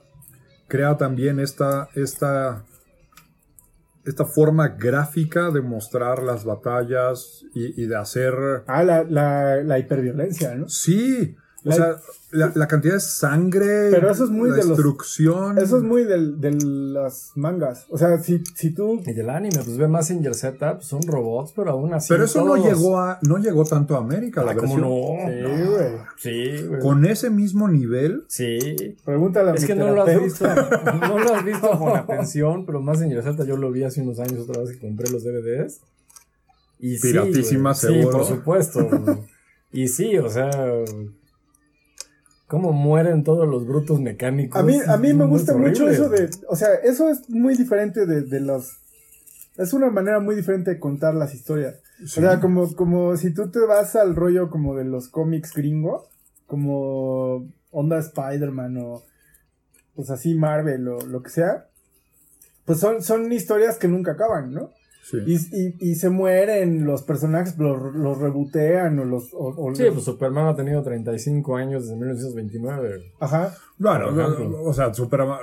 Crea también esta. esta esta forma gráfica de mostrar las batallas y, y de hacer Ah, la, la, la hiperviolencia, ¿no? Sí, o sea, la, la cantidad de sangre, Pero eso es muy la de los- destrucción. Eso es muy del, de las mangas. O sea, si, si tú. Y del anime, pues ve Mazinger Z, pues son robots, pero aún así. Pero eso no llegó a, no llegó tanto a América, la Ay, ¿cómo versión. no? Sí, güey. Sí, güey. Con ese mismo nivel, Sí. Pregúntale a Es mi que no lo has visto, no lo has visto con atención, pero más en Z yo lo vi hace unos años otra vez que compré los DVDs. Y sí, Piratísima. Sí, seguro. por supuesto. y sí, o sea, cómo mueren todos los brutos mecánicos. A mí, a mí me gusta mucho eso de. O sea, eso es muy diferente de, de los. Es una manera muy diferente de contar las historias. O sea, como, como si tú te vas al rollo como de los cómics gringos, como Onda Spider-Man o pues así Marvel o lo que sea, pues son, son historias que nunca acaban, ¿no? Sí. Y, y, y se mueren los personajes, los, los rebotean o los... o- o Sí, los- pues Superman ha tenido 35 años desde 1929. Ajá. Bueno, ejemplo. o sea, Superman-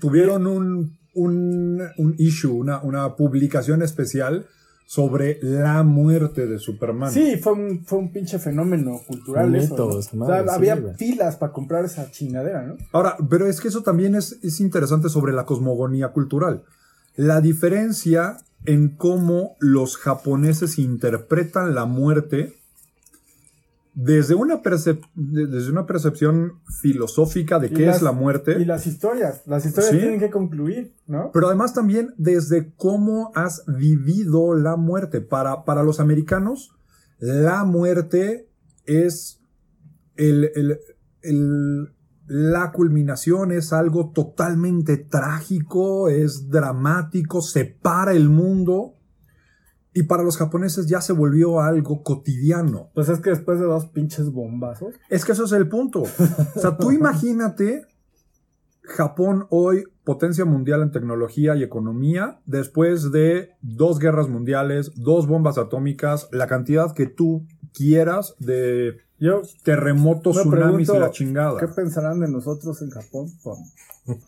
tuvieron un, un, un issue, una, una publicación especial sobre la muerte de Superman. Sí, fue un, fue un pinche fenómeno cultural eso. ¿no? esa O madre, sea, sí, había güey. filas para comprar esa chingadera, ¿no? Ahora, pero es que eso también es, es interesante sobre la cosmogonía cultural. La diferencia en cómo los japoneses interpretan la muerte desde una, desde una percepción filosófica de qué las- es la muerte, Y las historias. Las historias Sí. tienen que concluir, ¿no? pero además también desde cómo has vivido la muerte. Para, para los americanos, la muerte es el, el- el- la culminación, es algo totalmente trágico, es dramático, separa el mundo. Y para los japoneses ya se volvió algo cotidiano. Pues es que después de dos pinches bombazos. Es que eso es el punto. O sea, tú imagínate Japón hoy, potencia mundial en tecnología y economía, después de dos guerras mundiales, dos bombas atómicas, la cantidad que tú quieras de Yo, terremotos, tsunamis y la chingada. ¿qué pensarán de nosotros en Japón?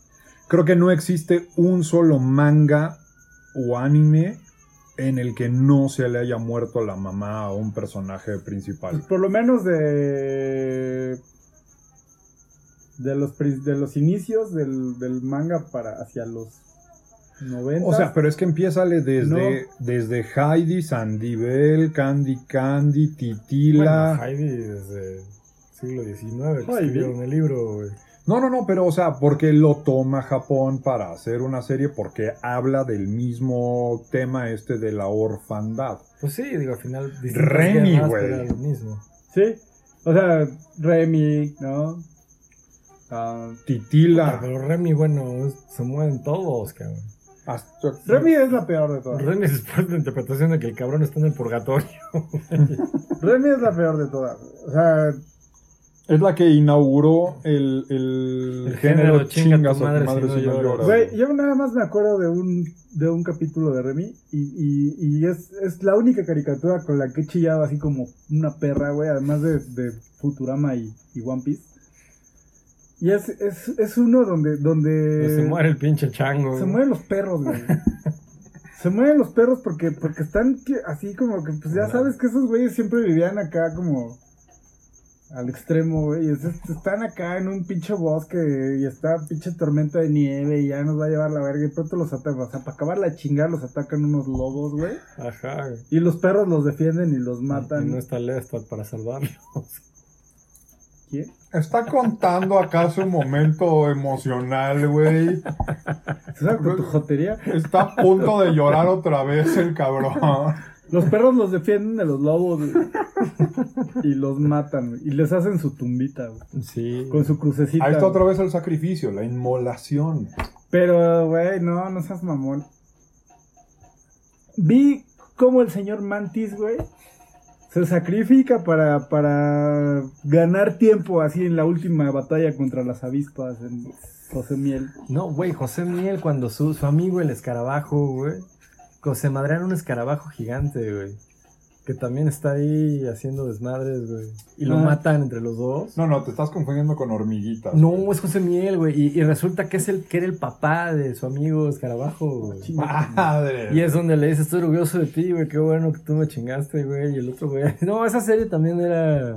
Creo que no existe un solo manga o anime en el que no se le haya muerto la mamá a un personaje principal. Pues por lo menos de. De los, de los inicios del, del manga para hacia los 90. O sea, pero es que empieza desde, No. desde Heidi, Sandibel, Candy Candy, Titila. Bueno, Heidi desde el siglo XIX escribieron el libro, güey. No, no, no, pero o sea, porque lo toma Japón para hacer una serie porque habla del mismo tema este de la orfandad. Pues sí, digo, al final... Remy, güey. mismo. Sí. O sea, Remy, ¿no? Ah, Titila. pero Remy, bueno, se mueven todos, cabrón. Remy es la peor de todas. Remy es después de la interpretación de que el cabrón está en el purgatorio. Remy es la peor de todas. O sea, Es la que inauguró el, el, El género género chinga chingas tu madre madre si no güey, yo nada más me acuerdo de un, de un capítulo de Remy y, y, y es, es la única caricatura con la que he chillado así como una perra, güey, además de, de Futurama y, y One Piece. Y es, es, es uno donde, donde se muere el pinche chango. se mueren los perros, güey. Se mueren los perros porque, porque están que- así como que, pues ya sabes que esos güeyes siempre vivían acá como al extremo, güey. Es- es- Están acá en un pinche bosque y está pinche tormenta de nieve y ya nos va a llevar la verga y pronto los atacan. O sea, para acabar la chingada los atacan unos lobos, güey. Ajá, güey. Y los perros los defienden y los Y matan. no está Lestat para salvarlos. ¿Quién? Está contando acá su momento emocional, güey. ¿Sabes con tu jotería? Está a punto de llorar otra vez el cabrón. Los perros los defienden de los lobos güey. y los matan güey. y les hacen su tumbita güey, Sí. con su crucecita. Ahí está otra vez el sacrificio, la inmolación. Pero, güey, no, no seas mamón. Vi cómo el señor Mantis, güey, se sacrifica para, para ganar tiempo así en la última batalla contra las avispas en José Miel. No, güey, José Miel, cuando su, su amigo el escarabajo, güey, se madrean un escarabajo gigante, güey. Que también está ahí haciendo desmadres, güey. Y lo Ah. matan entre los dos. No, no, te estás confundiendo con hormiguitas. No, es José Miel, güey. Y, y resulta que es el que era el papá de su amigo escarabajo, güey. Chinga. Madre. Y es donde le dice, estoy orgulloso de ti, güey, qué bueno que tú me chingaste, güey. Y el otro, güey. No, esa serie también era.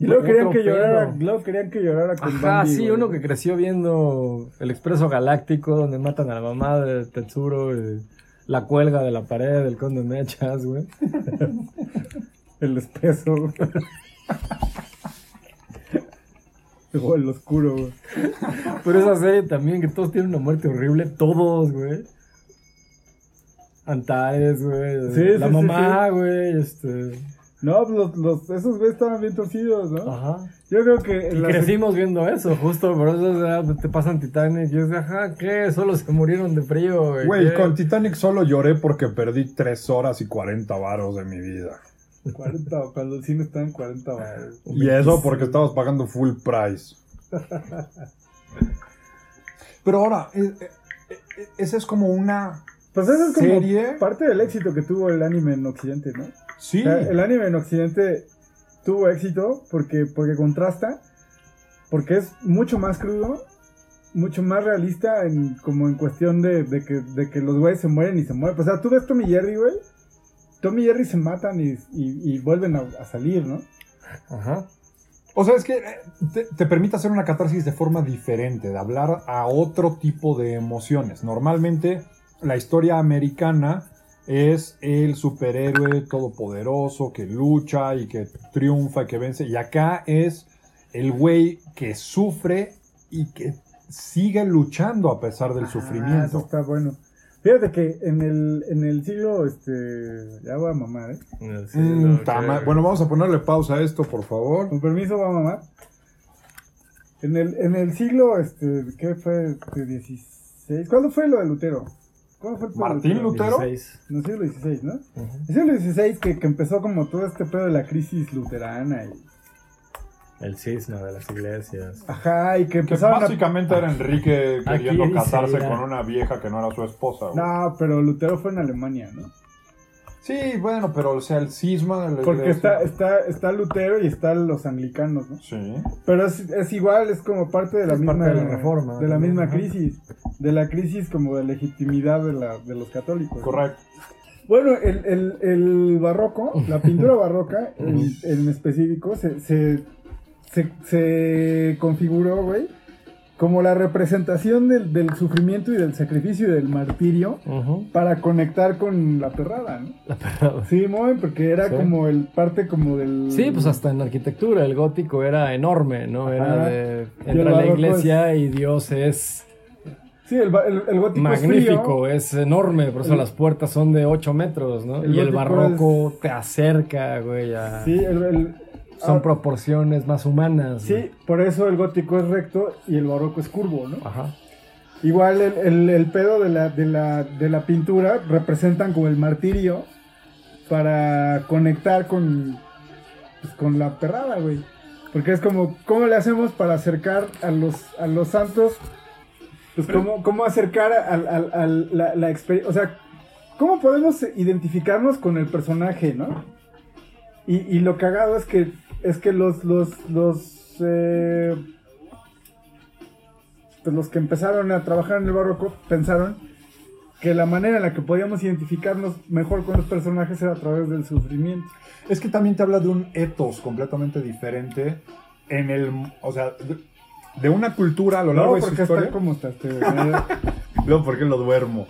Y luego querían que llorara, luego querían que llorara con Ajá, Bambi, sí, güey. uno que creció viendo El Expreso Galáctico, donde matan a la mamá de Tetsuro, y la cuelga de la pared del Conde Mechas, güey. El espeso, güey. O el oscuro, güey. Pero esa serie también, que todos tienen una muerte horrible, todos, güey. Antares, güey. Sí, la sí, mamá, güey, este. No, pues los, los, esos güeyes estaban bien torcidos, ¿no? Ajá. Yo creo que... Y la- crecimos viendo eso, justo por eso o sea, te pasan Titanic y es de, ajá, ¿qué? Solo se murieron de frío, güey. Güey, con Titanic solo lloré porque perdí 3 horas y 40 varos de mi vida. 40, cuando el cine está en 40 baros. Y eso porque estabas pagando full price. Pero ahora, eh, eh, eh, esa es como una Pues eso es como serie. parte del éxito que tuvo el anime en Occidente, ¿no? Sí. O sea, el anime en Occidente tuvo éxito porque, porque contrasta, porque es mucho más crudo, mucho más realista como en cuestión de, que, de que los güeyes se mueren y se mueren. O sea, tú ves Tommy Jerry, güey. Tommy y Jerry se matan y, y- vuelven a, a salir, ¿no? Ajá. O sea, es que eh, te, te permite hacer una catarsis de forma diferente, de hablar a otro tipo de emociones. Normalmente la historia americana es el superhéroe todopoderoso que lucha y que triunfa y que vence. Y acá es el güey que sufre y que sigue luchando a pesar del Ah, eso sufrimiento. está bueno. Fíjate que en el, en el siglo, este, ya voy a mamar, ¿eh? Sí, Mm, que- Bueno, vamos a ponerle pausa a esto, por favor. Con permiso, va a mamar. En el, en el siglo, este, ¿qué fue? Este, 16. ¿Cuándo fue lo de Lutero? ¿Cuándo fue el pedo Martín Lutero. 16. En el siglo XVI, ¿no? Ujú. El siglo XVI que, que empezó como todo este pedo de la crisis luterana y... El cisma de las iglesias. Ajá, y que Que empezaron a... básicamente era Enrique queriendo casarse con una vieja que no era su esposa. güey. No, pero Lutero fue en Alemania, ¿no? Sí, bueno, pero o sea, el cisma de la Porque iglesia- está, está, está Lutero y están los anglicanos, ¿no? Sí. Pero es, es igual, es como parte de la Es misma de la reforma, de la también, misma ajá. crisis, de la crisis como de legitimidad de, la, de los católicos. Correcto. Bueno, el, el, el barroco, la pintura barroca en, en específico, se, se, se, se configuró, güey, como la representación del, del sufrimiento y del sacrificio y del martirio para conectar con la perrada, ¿no? La perrada. Sí, muy, porque era Sí. como el parte como del... Sí, pues hasta en arquitectura el gótico era enorme, ¿no? Era de... Entra la iglesia y Dios es Sí, el, ba- el, el gótico es magnífico, frío. es enorme, por eso El- las puertas son de 8 metros, ¿no? Y el barroco te acerca, güey, a... Sí, el- Son ah, proporciones más humanas. Sí, por eso el gótico es recto y el barroco es curvo, ¿no? Ajá. Igual el, el- el pedo de la, de, la, de la pintura representan como el martirio para conectar con, pues, con la perrada, güey. Porque es como, ¿cómo le hacemos para acercar a los, a los santos? Pues, ¿cómo, cómo acercar al, al- al- la, la experiencia? O sea, ¿cómo podemos identificarnos con el personaje, no? Y, y lo cagado es que, es que los, los, los, eh, pues los que empezaron a trabajar en el barroco pensaron que la manera en la que podíamos identificarnos mejor con los personajes era a través del sufrimiento. Es que también te habla de un ethos completamente diferente en el, o sea, de, de una cultura a lo largo No, de su porque historia. está como está este, Luego, ¿por qué lo duermo?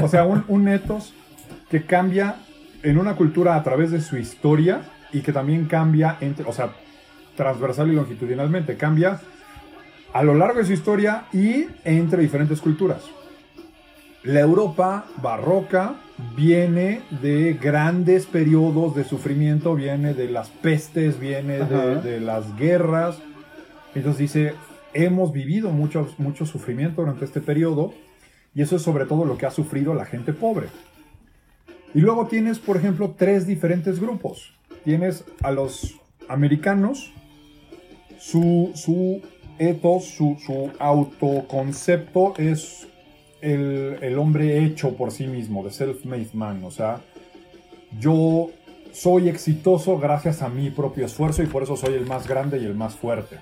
O sea, un, un ethos que cambia en una cultura a través de su historia y que también cambia, entre, o sea, transversal y longitudinalmente, cambia a lo largo de su historia y entre diferentes culturas. La Europa barroca viene de grandes periodos de sufrimiento, viene de las pestes, viene de, de las guerras. Entonces dice, hemos vivido mucho, mucho sufrimiento durante este periodo y eso es sobre todo lo que ha sufrido la gente pobre. Y luego tienes, por ejemplo, tres diferentes grupos. Tienes a los americanos, su, su su, su autoconcepto es el, el hombre hecho por sí mismo, the self-made man. O sea, yo soy exitoso gracias a mi propio esfuerzo y por eso soy el más grande y el más fuerte.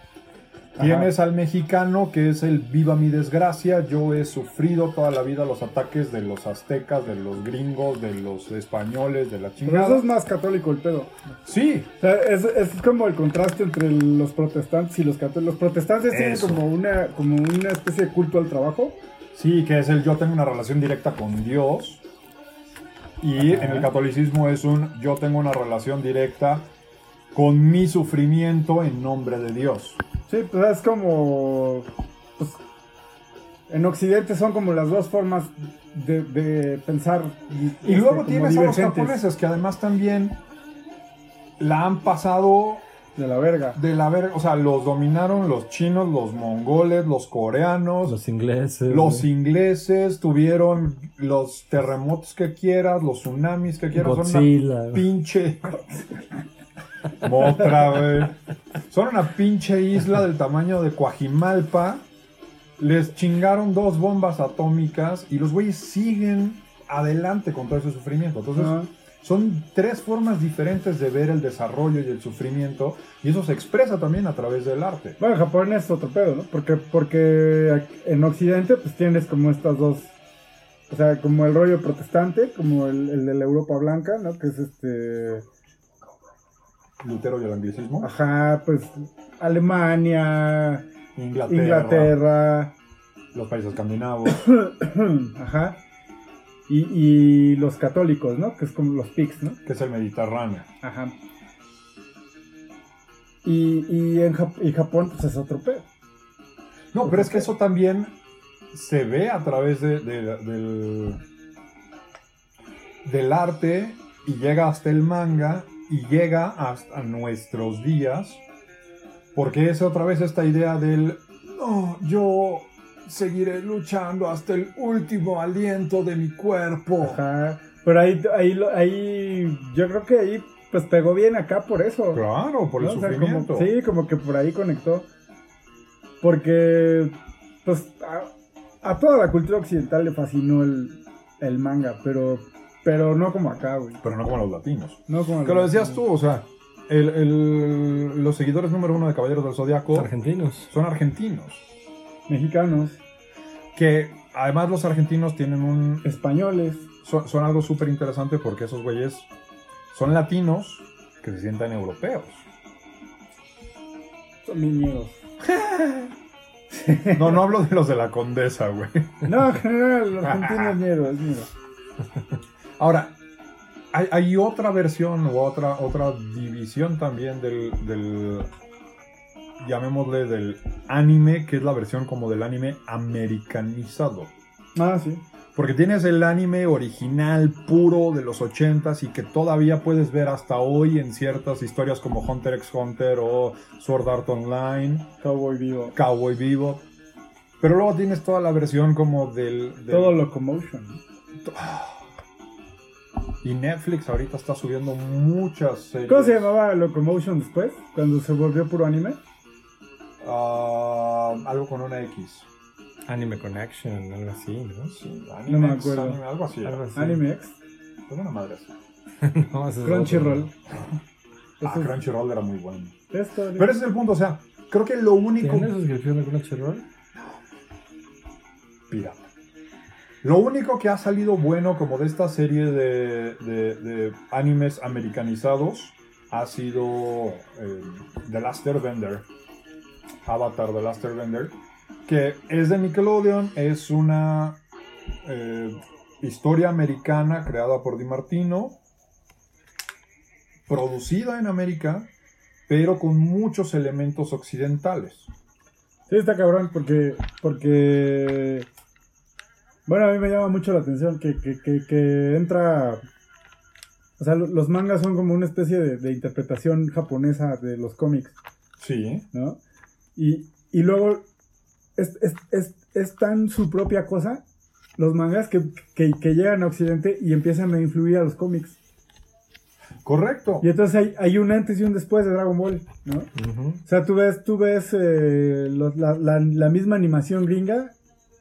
Ajá. Tienes al mexicano que es el viva mi desgracia. Yo he sufrido toda la vida los ataques de los aztecas, de los gringos, de los españoles, de la Pero eso chingada. es más católico el pedo. Sí, O sea, es, es como el contraste entre los protestantes y los católicos. Los protestantes tienen como una, como una especie de culto al trabajo. sí, que es el yo tengo una relación directa con Dios. Y Ajá. en el catolicismo es un yo tengo una relación directa con mi sufrimiento en nombre de Dios. Sí, pues es como. Pues, en Occidente son como las dos formas de, de pensar. Y este, luego tienes a los japoneses que además también la han pasado De la verga. de la verga. O sea, los dominaron los chinos, los mongoles, los coreanos, los, Los ingleses. güey. ingleses, tuvieron los terremotos que quieras, los tsunamis que quieras. Son Godzilla. una pinche. Motra, güey. Son una pinche isla del tamaño de Coajimalpa. Les chingaron dos bombas atómicas y los güeyes siguen adelante con todo ese sufrimiento. Entonces, son tres formas diferentes de ver el desarrollo y el sufrimiento y eso se expresa también a través del arte. Bueno, Japón es otro pedo, ¿no? Porque, porque en Occidente pues tienes como estas dos, o sea, como el rollo protestante, como el, el de la Europa Blanca, ¿no? Que es este, Lutero y el anglicismo. ajá, pues Alemania, Inglaterra, Inglaterra, los países escandinavos. ajá. Y, y los católicos, ¿no? Que es como los pigs, ¿no? Que es el Mediterráneo. Ajá. Y, y en Jap- y Japón, pues es otro pedo. No, pero es que eso también se ve a través de- de- del, del arte y llega hasta el manga y llega hasta nuestros días. Porque es otra vez esta idea del, no, yo seguiré luchando hasta el último aliento de mi cuerpo. Ajá. Pero ahí, ahí, ahí, yo creo que ahí, pues pegó bien acá por eso. Claro, por el ¿no? O sea, como- sufrimiento. sí, como que por ahí conectó. Porque, pues, a, a toda la cultura occidental le fascinó el, el manga, pero, pero no como acá, güey. Pero no como los latinos. No como Que lo decías tú, o sea, el- el- los seguidores número uno de Caballeros del Zodiaco Argentinos. son argentinos. Mexicanos, Que además los argentinos tienen un. españoles. Son, son algo súper interesante porque esos güeyes son latinos que se sientan europeos. Son mineros. No, no hablo de los de la condesa, güey. No, en general, los argentinos es ñero, es ñero. Ahora, hay, hay otra versión u otra, otra división también del, del, llamémosle, del anime, que es la versión como del anime americanizado. Ah, sí. Porque tienes el anime original, puro, de los 80s y que todavía puedes ver hasta hoy en ciertas historias como Hunter x Hunter o Sword Art Online, Cowboy vivo. Cowboy Vivo. Pero luego tienes toda la versión como del... del- Todo Locomotion. Y Netflix ahorita está subiendo muchas series. ¿Cómo se llamaba Locomotion después? Cuando se volvió puro anime. Ah, algo con una X. Anime Connection, algo así, ¿no? Sí, No me acuerdo. anime, algo así. Algo así. Anime X. Es una madre así. No, Crunchyroll. Ah, es- Crunchyroll era muy bueno. Esto, Pero ese es el punto, o sea, creo que lo único... ¿Tienes suscripción de Crunchyroll? pirata. Lo único que ha salido bueno como de esta serie de, de- animes americanizados ha sido eh, The Last Airbender, Avatar The Last Airbender, que es de Nickelodeon, es una eh, historia americana creada por Di Martino, producida en América, pero con muchos elementos occidentales. Sí, está cabrón porque, porque, bueno, a mí me llama mucho la atención que, que, que, que entra, o sea, lo- los mangas son como una especie de, de interpretación japonesa de los cómics, Sí, ¿no? Y, y luego es, es, es, es tan su propia cosa, los mangas, que, que, que llegan a Occidente y empiezan a influir a los cómics. correcto. Y entonces hay, hay un antes y un después de Dragon Ball, ¿no? O sea, tú ves, tú ves eh, los- la, la- la misma animación gringa.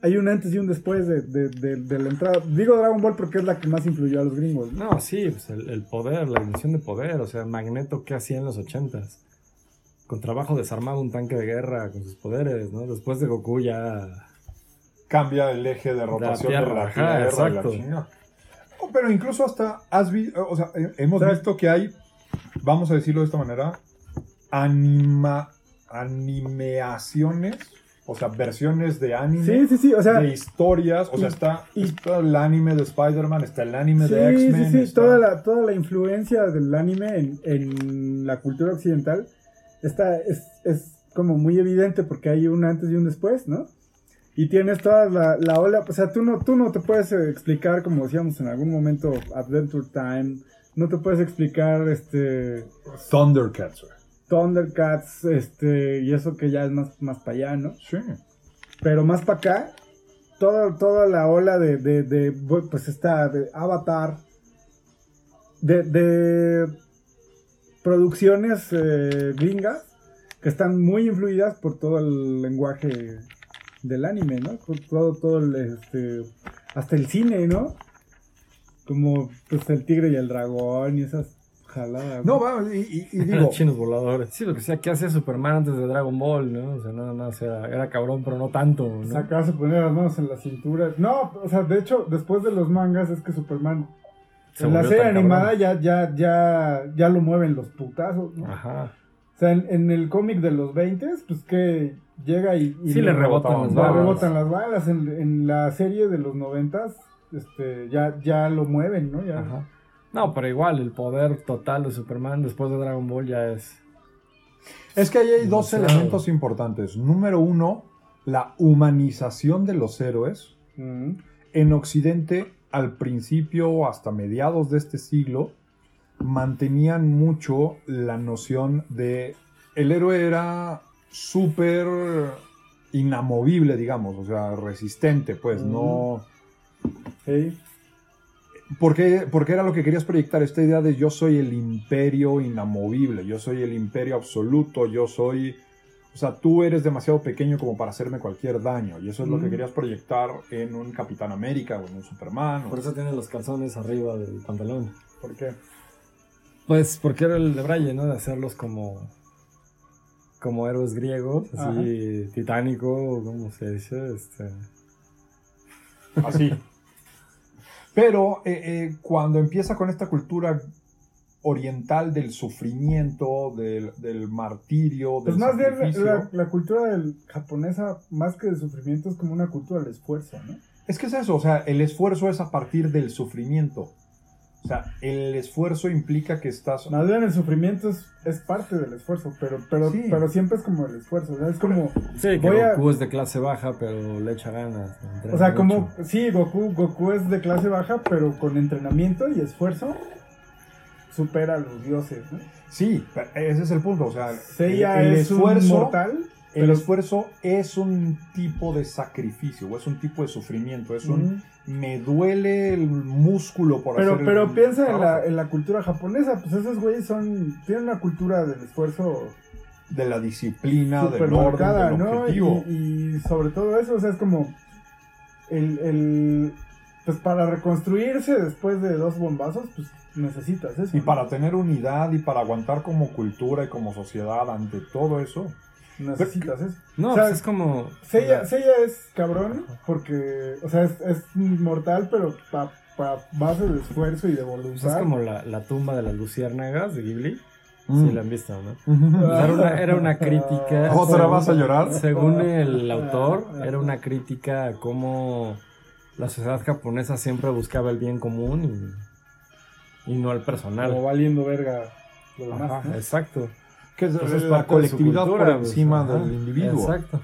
Hay un antes y un después de, de- de- de la entrada. Digo Dragon Ball porque es la que más influyó a los gringos. ¿no? No, sí, pues el, el poder, la dimensión de poder. O sea, Magneto, ¿qué hacía en los ochentas? Con trabajo desarmaba un tanque de guerra con sus poderes, ¿no? Después de Goku ya... cambia el eje de rotación de Tierra, la ajá, la exacto. No, pero incluso hasta has visto, o sea, eh, hemos ¿Sabes? visto que hay, vamos a decirlo de esta manera, anima, animaciones, o sea, versiones de anime, Sí, sí, sí. O sea, de historias, o sea, y- está, y- está el anime de Spider-Man, está el anime sí, de sí, X-Men. sí. está- Toda la, toda la influencia del anime en, en la cultura occidental está, es, es como muy evidente porque hay un antes y un después, ¿no? Y tienes toda la, la ola, o sea, tú no, tú no te puedes explicar, como decíamos en algún momento, Adventure Time, no te puedes explicar este Thundercats. Thundercats, este, y eso que ya es más, más para allá, ¿no? Sí. Pero más para acá, toda, toda la ola de, de, pues esta de Avatar, de, de producciones eh, gringas que están muy influidas por todo el lenguaje del anime, ¿no? Por todo, todo el, este, hasta el cine, ¿no? Como pues el tigre y el dragón y esas No, va, y, y- y digo, Chinos voladores. Sí, lo que sea, ¿qué hacía Superman antes de Dragon Ball, no? O sea, nada más era, era cabrón, pero no tanto, ¿no? Sacarse a poner las manos en la cintura. No, o sea, de hecho, después de los mangas es que Superman Se en la serie animada ya, ya, ya, ya lo mueven los putazos, ¿no? Ajá. O sea, en, en el cómic de los 20, pues que llega y, y Sí le rebotan le las le balas. rebotan las balas. En, en la serie de los 90, este, ya, ya lo mueven, ¿no? Ya, Ajá. No, pero igual, el poder total de Superman después de Dragon Ball ya es. Es que ahí hay dos elementos importantes. Número uno, la humanización de los héroes. Mm. En Occidente, al principio o hasta mediados de este siglo, mantenían mucho la noción de el héroe era súper inamovible, digamos, o sea, resistente, pues, Mm. no... Sí. Porque, porque era lo que querías proyectar, esta idea de yo soy el imperio inamovible, yo soy el imperio absoluto, yo soy... O sea, tú eres demasiado pequeño como para hacerme cualquier daño. Y eso es lo que querías proyectar en un Capitán América o en un Superman. o- Por eso tiene los calzones arriba del pantalón. ¿Por qué? Pues porque era el de Braille, ¿no? De hacerlos como. como héroes griegos, así titánico, ¿cómo se dice? Este. Así. Pero eh, eh, cuando empieza con esta cultura oriental del sufrimiento, del, del martirio, del Pues más bien sacrificio, la, la cultura del japonesa, más que de sufrimiento, es como una cultura del esfuerzo, ¿no? es que es eso, o sea, el esfuerzo es a partir del sufrimiento. O sea, el esfuerzo implica que estás... Más bien el sufrimiento es, es parte del esfuerzo, pero, pero, Sí. pero siempre es como el esfuerzo, es como... Sí, que Voy a- Goku es de clase baja, pero le echa ganas. O sea, como, sí, Goku, Goku es de clase baja, pero con entrenamiento y esfuerzo supera a los dioses, ¿no? Sí, ese es el punto, o sea, Seiya el, el es un esfuerzo... mortal, El pero- esfuerzo es un tipo de sacrificio, o es un tipo de sufrimiento, es un... Me duele el músculo por pero, hacer pero el piensa en la, en la cultura japonesa, pues esos güeyes son, tienen una cultura del esfuerzo de la disciplina, del orden, del ¿no? objetivo. Y, y sobre todo eso, o sea, es como el, el pues para reconstruirse después de dos bombazos, pues necesitas eso. Y ¿no? para tener unidad y para aguantar como cultura y como sociedad ante todo eso. Necesitas eso. No, o sea, pues es como. Seiya, Seiya es cabrón porque, o sea, es, es mortal, pero para base de esfuerzo y de pues voluntad. es como la, la tumba de las luciérnagas de Ghibli. Mm. Sí, la han visto, ¿no? Era, una, era una crítica. ¿Otra según- vas a llorar? Según el autor, era una crítica a cómo la sociedad japonesa siempre buscaba el bien común y, y no el personal. Como valiendo verga lo demás. Ajá, ¿no? exacto. Que es Pues es la colectividad cultura, por pues, encima ajá, del individuo. Exacto.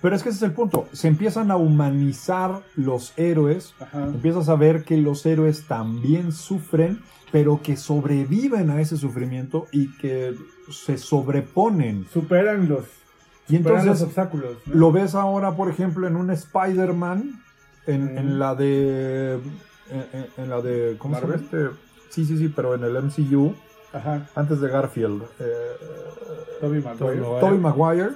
Pero es que ese es el punto. Se empiezan a humanizar los héroes. Ajá. Empiezas a ver que los héroes también sufren, pero que sobreviven a ese sufrimiento y que se sobreponen. Superan los, Y superan entonces los obstáculos. ¿no? Lo ves ahora, por ejemplo, en un Spider-Man, en, Mm. en la de. En, en- en la de. ¿Cómo se llama este? Sí, sí, sí, pero en el MCU, Ajá. antes de Garfield. eh, Tobey Maguire. Tobey Maguire,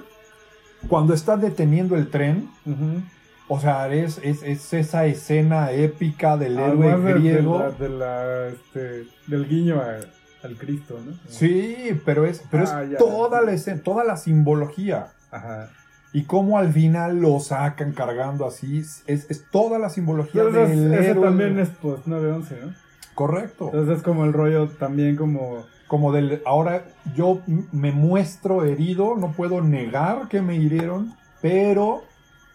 cuando está deteniendo el tren, Ujú. o sea, es, es, es esa escena épica del Además héroe de- de griego. la- de la, este, del guiño a- al Cristo, ¿no? Sí, pero es, pero Ah, es ya. toda la escena, toda la simbología. Ajá. Y cómo al final lo sacan cargando así. Es, es toda la simbología Entonces, del ese héroe. también es post 911, ¿no? Correcto. Entonces es como el rollo también como... como del ahora yo me muestro herido, no puedo negar que me hirieron, pero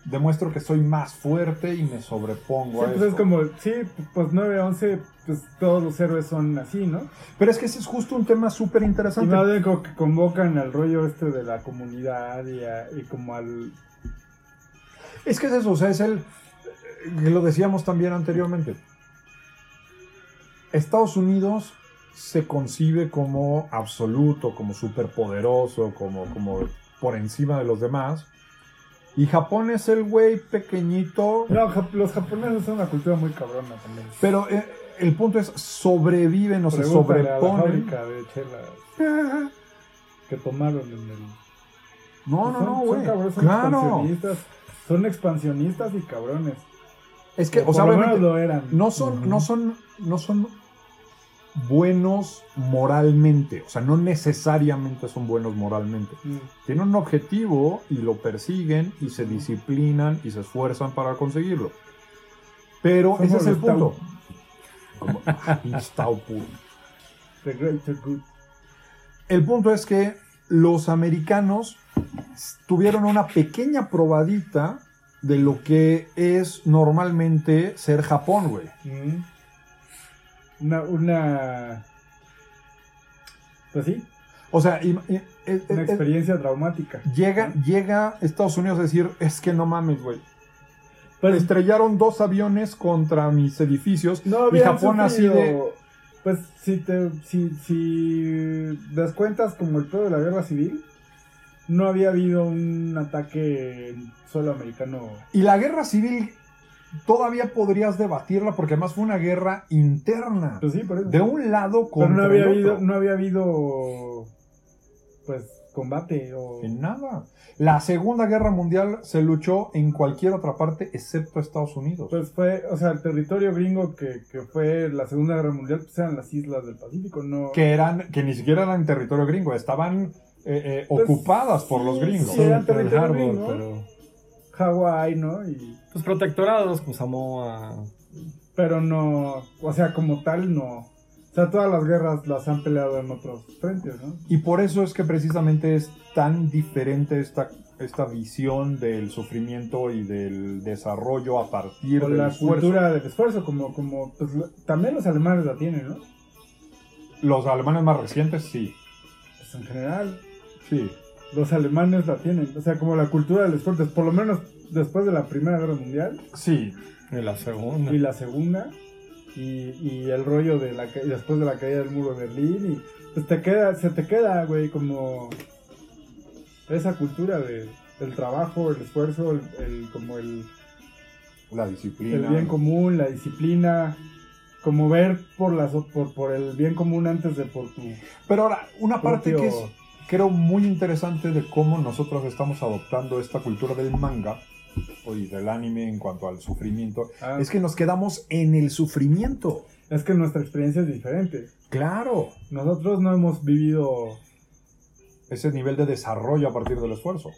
demuestro que soy más fuerte y me sobrepongo Sí, a pues es como, sí, pues 911, pues todos los héroes son así, ¿no? Pero es que ese es justo un tema súper Y interesante. bien como que convocan al rollo este de la comunidad y, a- y como al... Es que es eso, o sea, es el lo decíamos también anteriormente. Estados Unidos se concibe como absoluto, como superpoderoso, como, como por encima de los demás. Y Japón es el güey pequeñito, No, los japoneses son una cultura muy cabrona también. Pero eh, el punto es, sobreviven o se Pregúntale a la sobreponen. fábrica de chelas que tomaron en el... No, no, Son- no, son güey. cabrones, son Claro. expansionistas. Son expansionistas y cabrones. Es que, o sea, obviamente, lo eran. no son, no son, no son buenos moralmente. O sea, no necesariamente son buenos moralmente. Mm. Tienen un objetivo y lo persiguen y se disciplinan y se esfuerzan para conseguirlo. Pero ese es el punto. Como. El punto es que los americanos tuvieron una pequeña probadita de lo que es normalmente ser Japón, güey. Mm. Una, una. Pues sí, O sea, im- eh, una eh, experiencia traumática. llega, llega Estados Unidos a decir, es que no mames, güey. Pues, Estrellaron dos aviones contra mis edificios no y Japón así de... sufrido- Pues si te. Si, si das cuentas como el pedo de la guerra civil, no había habido un ataque solo americano. Y la guerra civil todavía podrías debatirla porque además fue una guerra interna. Pues sí, por eso. De un lado Pero contra no había el habido, otro. no había habido pues combate o En nada. La Segunda Guerra Mundial se luchó en cualquier otra parte excepto Estados Unidos. pues fue, o sea, el territorio gringo que, que fue la Segunda Guerra Mundial pues eran las islas del Pacífico, no que eran, que ni siquiera eran territorio gringo, estaban eh, eh, Pues, ocupadas por los gringos. sí, eran Pearl territorio Harbor, gringo. pero. Hawái, ¿no? Y, Pues protectorados, pues Samoa. pero no, o sea, como tal no. O sea, todas las guerras las han peleado en otros frentes, ¿no? Y por eso es que precisamente es tan diferente esta, esta visión del sufrimiento y del desarrollo a partir O del la esfuerzo. cultura del esfuerzo, como, como pues, también los alemanes la tienen, ¿no? Los alemanes más recientes, sí. Pues en general, Sí. los alemanes la tienen. O sea, como la cultura del esfuerzo, por lo menos después de la Primera Guerra Mundial Sí. Y la segunda. y la Segunda, y, y el rollo de la y después de la caída del muro de Berlín, y pues te queda, se te queda, güey, como esa cultura de, del trabajo, el esfuerzo, el, el- como el, La disciplina. el bien común, la disciplina, como ver por las por, por el bien común antes de por tu Pero ahora, una parte propio- que es, creo, muy interesante de cómo nosotros estamos adoptando esta cultura del manga y del anime en cuanto al sufrimiento, Ah, es que nos quedamos en el sufrimiento. es que nuestra experiencia es diferente. Claro. Nosotros no hemos vivido Ese nivel de desarrollo a partir del esfuerzo.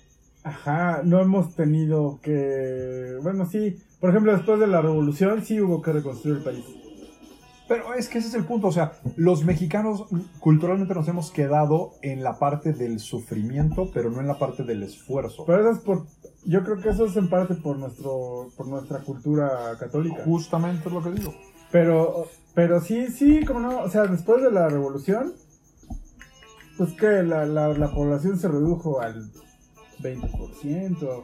Ajá, no hemos tenido que. Bueno, sí. Por ejemplo, después de la revolución, sí hubo que reconstruir el país. Pero es que ese es el punto, o sea, los mexicanos culturalmente nos hemos quedado en la parte del sufrimiento, pero no en la parte del esfuerzo. Pero eso es por. Yo creo que eso es en parte por nuestro por nuestra cultura católica. Justamente es lo que digo. Pero, pero sí, sí, como no. O sea, después de la revolución, pues que la, la, la población se redujo al 20%.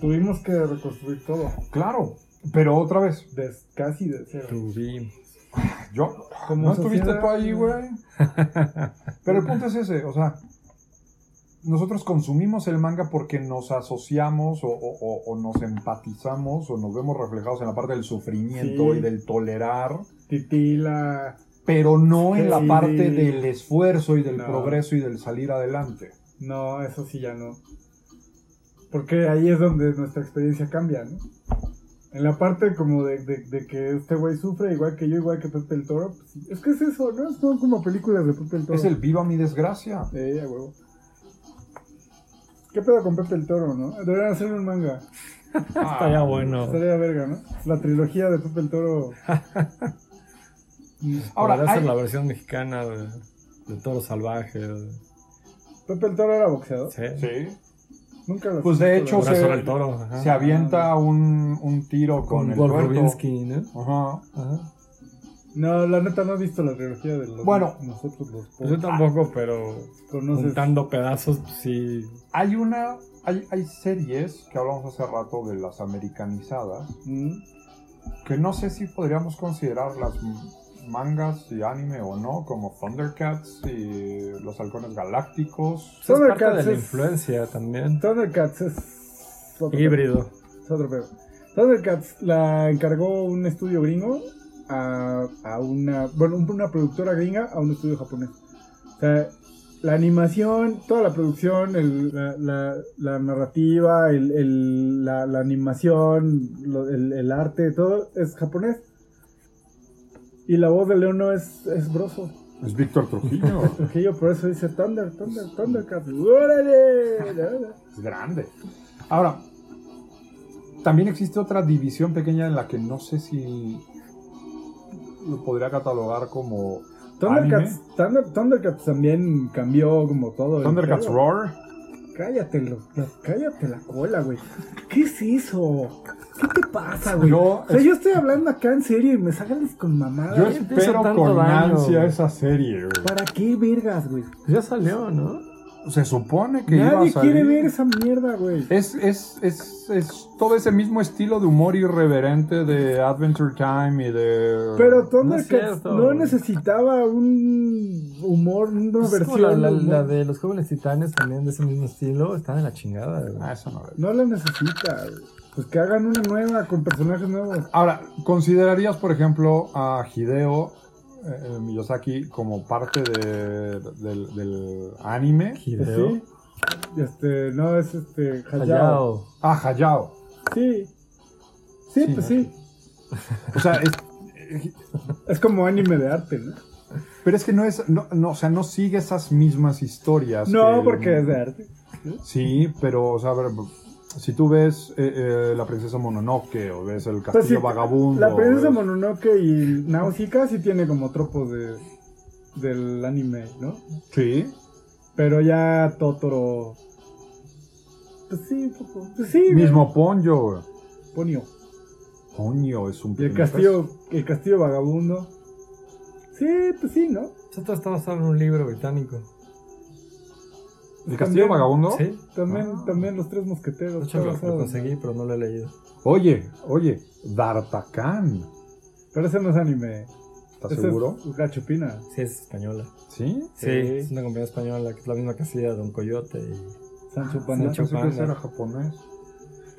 Tuvimos que reconstruir todo. Claro, pero otra vez, Des, casi de cero. Tuvimos. Yo, Como ¿no estuviste tú ahí, güey? Pero el punto es ese, o sea, nosotros consumimos el manga porque nos asociamos o, o- o- o nos empatizamos o nos vemos reflejados en la parte del sufrimiento Sí. y del tolerar, Titila. pero no en la parte del esfuerzo y del No. progreso y del salir adelante. No, eso sí ya no. Porque ahí es donde nuestra experiencia cambia, ¿no? En la parte como de, de- de que este güey sufre igual que yo, igual que Pepe el Toro. pues sí. es que es eso, ¿no? Son como películas de Pepe el Toro. Es el viva mi desgracia. Eh, a huevo. ¿Qué pedo con Pepe el Toro, no? Deberían hacer un manga. Estaría bueno. Estaría verga, ¿no? La trilogía de Pepe el Toro. Mm. Ahora, hay- la versión mexicana de, de Toro Salvaje. de- Pepe el Toro era boxeador. Sí. Sí. Nunca lo Pues de hecho se, del Toro. ajá. se avienta un, un tiro con, Con el. Rubinsky, ¿no? Ajá. Ajá. No, la neta no he visto la trilogía de los Bueno. nosotros los Pues yo tampoco, pero conoces. juntando pedazos, pues sí. Hay una, hay, hay series que hablamos hace rato de las americanizadas, Mm. que no sé si podríamos considerar las m- mangas y anime o no, como Thundercats y los halcones galácticos. Es parte de Thundercats la es- influencia también. Thundercats es otro Híbrido. pedo, es otro pedo. Thundercats la encargó un estudio gringo a, a una, bueno, una productora gringa a un estudio japonés. O sea, la animación, toda la producción, el- la, la- la narrativa, el- el- la, la animación, lo- el, el arte, todo es japonés. Y la voz de Leono es, es broso. Es Víctor Trujillo. Trujillo por eso dice Thunder, Thunder, Thundercats. ¡Órale! es grande. Ahora, también existe otra división pequeña en la que no sé si lo podría catalogar como Thundercats, Thunder- Thundercats también cambió como todo. Thundercats. Roar. Cállate, lo- lo- cállate la cola, güey. ¿Qué es eso? ¿Qué te pasa, güey? Yo- o sea, yo estoy hablando acá en serio y me sales con mamadas. Yo espero con daño, ansia güey. esa serie, güey. ¿Para qué vergas, güey? Ya salió, ¿no? Se supone que iba a Nadie salir. quiere ver esa mierda, güey. Es, es, es, es todo ese mismo estilo de humor irreverente de Adventure Time y de... Pero Thundercats no, güey. necesitaba un humor, una Pues versión. la, la- de humor. la de los jóvenes titanes también de ese mismo estilo. Está de la chingada, güey. Ah, eso no veo. No la necesita, güey. Pues que hagan una nueva con personajes nuevos. Ahora, ¿considerarías, por ejemplo, a Hideo eh, Miyazaki como parte de- del, del anime? Hideo. Sí. Este, no, es este. Hayao. Hayao. Ah, Hayao. Sí. Sí, Sí, pues ¿no? sí. O sea, es, Es como anime de arte, ¿no? pero es que no es, no, no, o sea, no sigue esas mismas historias. No, que- porque es de arte. Sí, pero, o sea, a ver, si tú ves eh, eh, La Princesa Mononoke o ves El Pues Castillo sí, Vagabundo... La princesa ves- Mononoke y Nausicaa sí tiene como tropos de, del anime, ¿no? Sí, Pero ya Totoro. Pues sí, un poco. Pues sí, mismo Ponyo. Ponio. Ponyo es un Y el castillo, el castillo vagabundo. Sí, pues sí, ¿no? Esto está basado en un libro británico. ¿El Castillo También- Vagabundo? Sí. También, Ah. también los tres De mosqueteros. hecho, está lo, lo conseguí, pero no lo he leído. Oye, oye, D'Artagnan. Pero ese no es anime. ¿Estás seguro? Es Gachupina. Sí, es española. ¿Sí? Sí, Sí. es una compañía española que es la misma que hacía Don Coyote. Y... Sancho Panda. Sancho Panda. era japonés.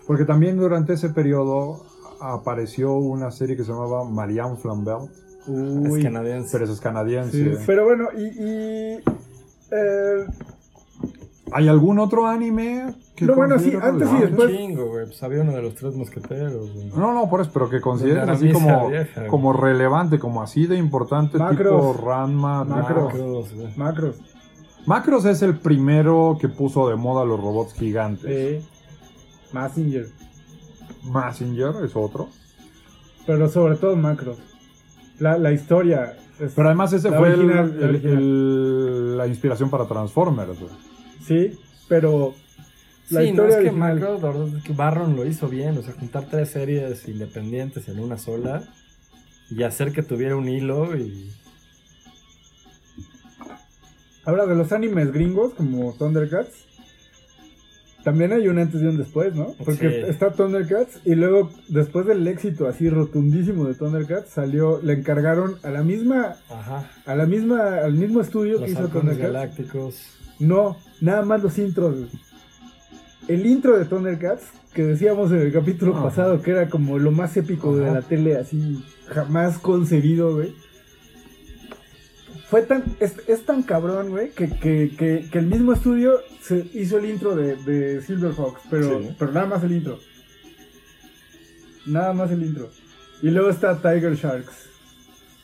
Porque también durante ese periodo apareció una serie que se llamaba Marianne Flambert, Uy. Es canadiense. pero esa es Sí, canadiense. Pero bueno, y. y eh, ¿Hay algún otro anime que No, bueno, sí, consideres antes y relevante? Después- chingo, güey. Pues había uno de los tres mosqueteros, güey. No, no, por eso, pero que consideres Donde así como, era vieja, güey. como relevante, como así de importante, Macros. tipo Ranma. Macros. Macros, güey. macros. Macros es el primero que puso de moda los robots gigantes. Sí. Massinger. Massinger es otro. Pero sobre todo macros. La, la historia. es- Pero además ese La fue el- original, la el- original. el- la inspiración para Transformers. güey. Sí, pero. La sí, historia no es que es que Barron lo hizo bien. O sea, juntar tres series independientes en una sola y hacer que tuviera un hilo y. Ahora, de los animes gringos, como Thundercats, también hay un antes y un después, ¿no? Porque Sí. está Thundercats y luego, después del éxito así rotundísimo de Thundercats, salió, le encargaron a la misma, Ajá. a la misma, al mismo estudio que Los hizo halcones Thundercats. galácticos. No, nada más los intros. El intro de Thundercats, que decíamos en el capítulo pasado, que era como lo más épico de la tele, así jamás concebido, güey. Fue tan, es, es tan cabrón, güey, que, que, que, que el mismo estudio se hizo el intro de, de Silverhawks, pero, Sí. pero nada más el intro. Nada más el intro. Y luego está Tiger Sharks.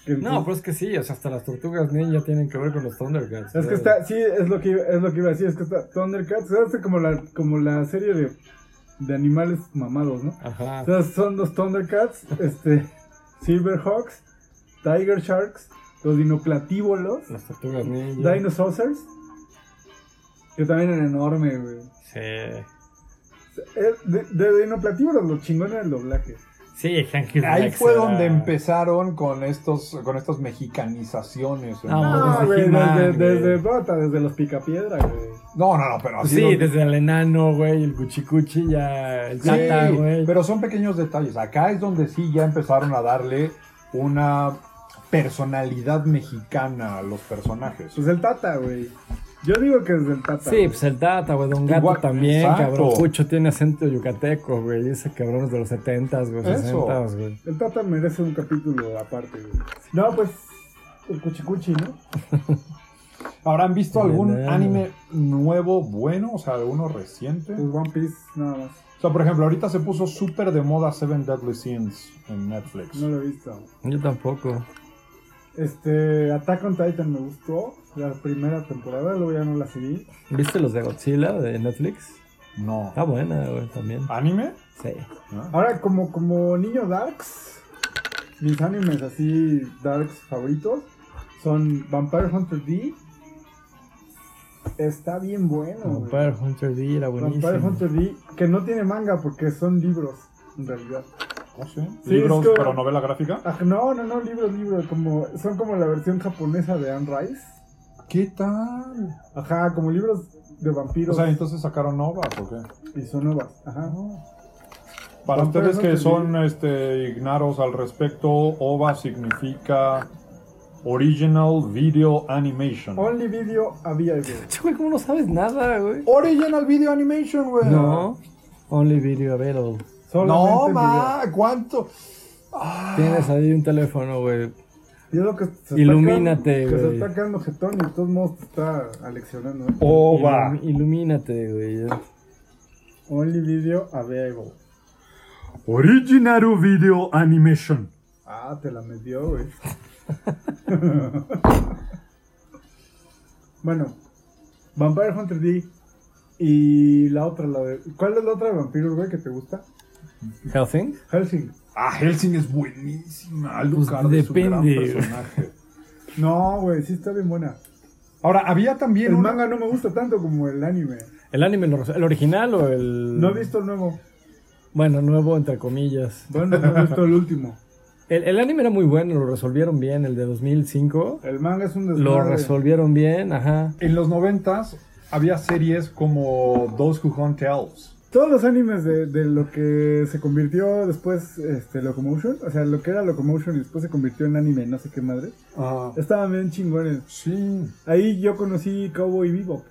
No, pero es que sí, o sea, hasta las tortugas ninja tienen que ver con los Thundercats. Es que está, sí, es lo que, iba- es lo que iba a decir, es que está Thundercats, es como la, como la serie de, de animales mamados, ¿no? Ajá. Entonces son los Thundercats, este, Silverhawks, Tiger Sharks, los dinoplatívolos, Las tortugas ninja. Dinosaurs, que también eran enormes, güey. Sí. Eh, De, de dinoplatívolos lo chingón era el doblaje. Sí, Hanky Ahí fue era- donde empezaron con estos con estas mexicanizaciones. No, ¿no? No, desde güey, desde, güey. desde, desde los picapiedra, güey. no, no, no, pero así Sí, donde- desde el enano, güey, el cuchicuchi, ya el Sí, tata, güey. pero son pequeños detalles. Acá es donde sí ya empezaron a darle una personalidad mexicana a los personajes. Pues el Tata, güey. Yo digo que es el Tata. Sí, pues el Tata, güey, Don Gato Igual, también, exacto. cabrón. Pucho tiene acento yucateco, güey. Ese cabrón es de los 70s, güey, Eso. 60s, güey. El Tata merece un capítulo aparte, güey. No, pues el Cuchicuchi, ¿no? ¿Habrán visto El algún enano. anime nuevo, bueno? O sea, alguno reciente. Pues One Piece, nada más. O sea, por ejemplo, ahorita se puso súper de moda Seven Deadly Sins en Netflix. No lo he visto. Yo tampoco. Este, Attack on Titan me gustó. La primera temporada, luego ya no la seguí. ¿Viste los de Godzilla de Netflix? No. Está buena, güey, también. ¿Anime? Sí. Ahora, como, como niño Darks, mis animes así, Darks favoritos, son Vampire Hunter D, Está bien bueno. güey. Vampire Hunter D era buenísimo. Vampire Hunter D, que no tiene manga porque son libros, en realidad. ¿Oh, sí? Sí, ¿Libros, como- pero novela gráfica? Ah, no, no, no, libros, libros, como, son como la versión japonesa de Anne Rice. ¿Qué tal? Ajá, como libros de O vampiros sea, entonces sacaron novas o qué? y son novas. Ajá. Para Vampire ustedes que son este, ignaros al respecto, OVA significa Original Video Animation. Only Video Available. Güey, ¿cómo no sabes nada, güey? Original Video Animation, güey. No. Only video available. No, ma, ¿cuánto? Tienes ahí un teléfono, güey. video. Y es lo que se Ilumínate, está quedando, que güey. se está quedando jetón y de todos modos te está aleccionando. ¿eh? OVA. Ilum- ilumínate, güey. Only Video Available. Original Video Animation. Ah, te la metió, güey. bueno, Vampire Hunter D y la otra, la de. ¿Cuál es la otra de vampiros, güey, que te gusta? Helsing. Helsing. Ah, Helsing es buenísima. Pues Alucard es un gran depende. personaje. No, güey, sí está bien buena. Ahora, había también El una- manga no me gusta tanto como el anime. ¿El anime, el original o el...? No he visto el nuevo. Bueno, nuevo entre comillas. Bueno, no he visto el último. El, el anime era muy bueno, lo resolvieron bien, el de 2005. El manga es un desmadre. Lo resolvieron bien, ajá. En los noventas había series como Those Who Hunt Elves. Todos los animes de, de lo que se convirtió después este, Locomotion, o sea, lo que era Locomotion y después se convirtió en anime, no sé qué madre, Ah, estaban bien chingones. sí. Ahí yo conocí Cowboy Bebop.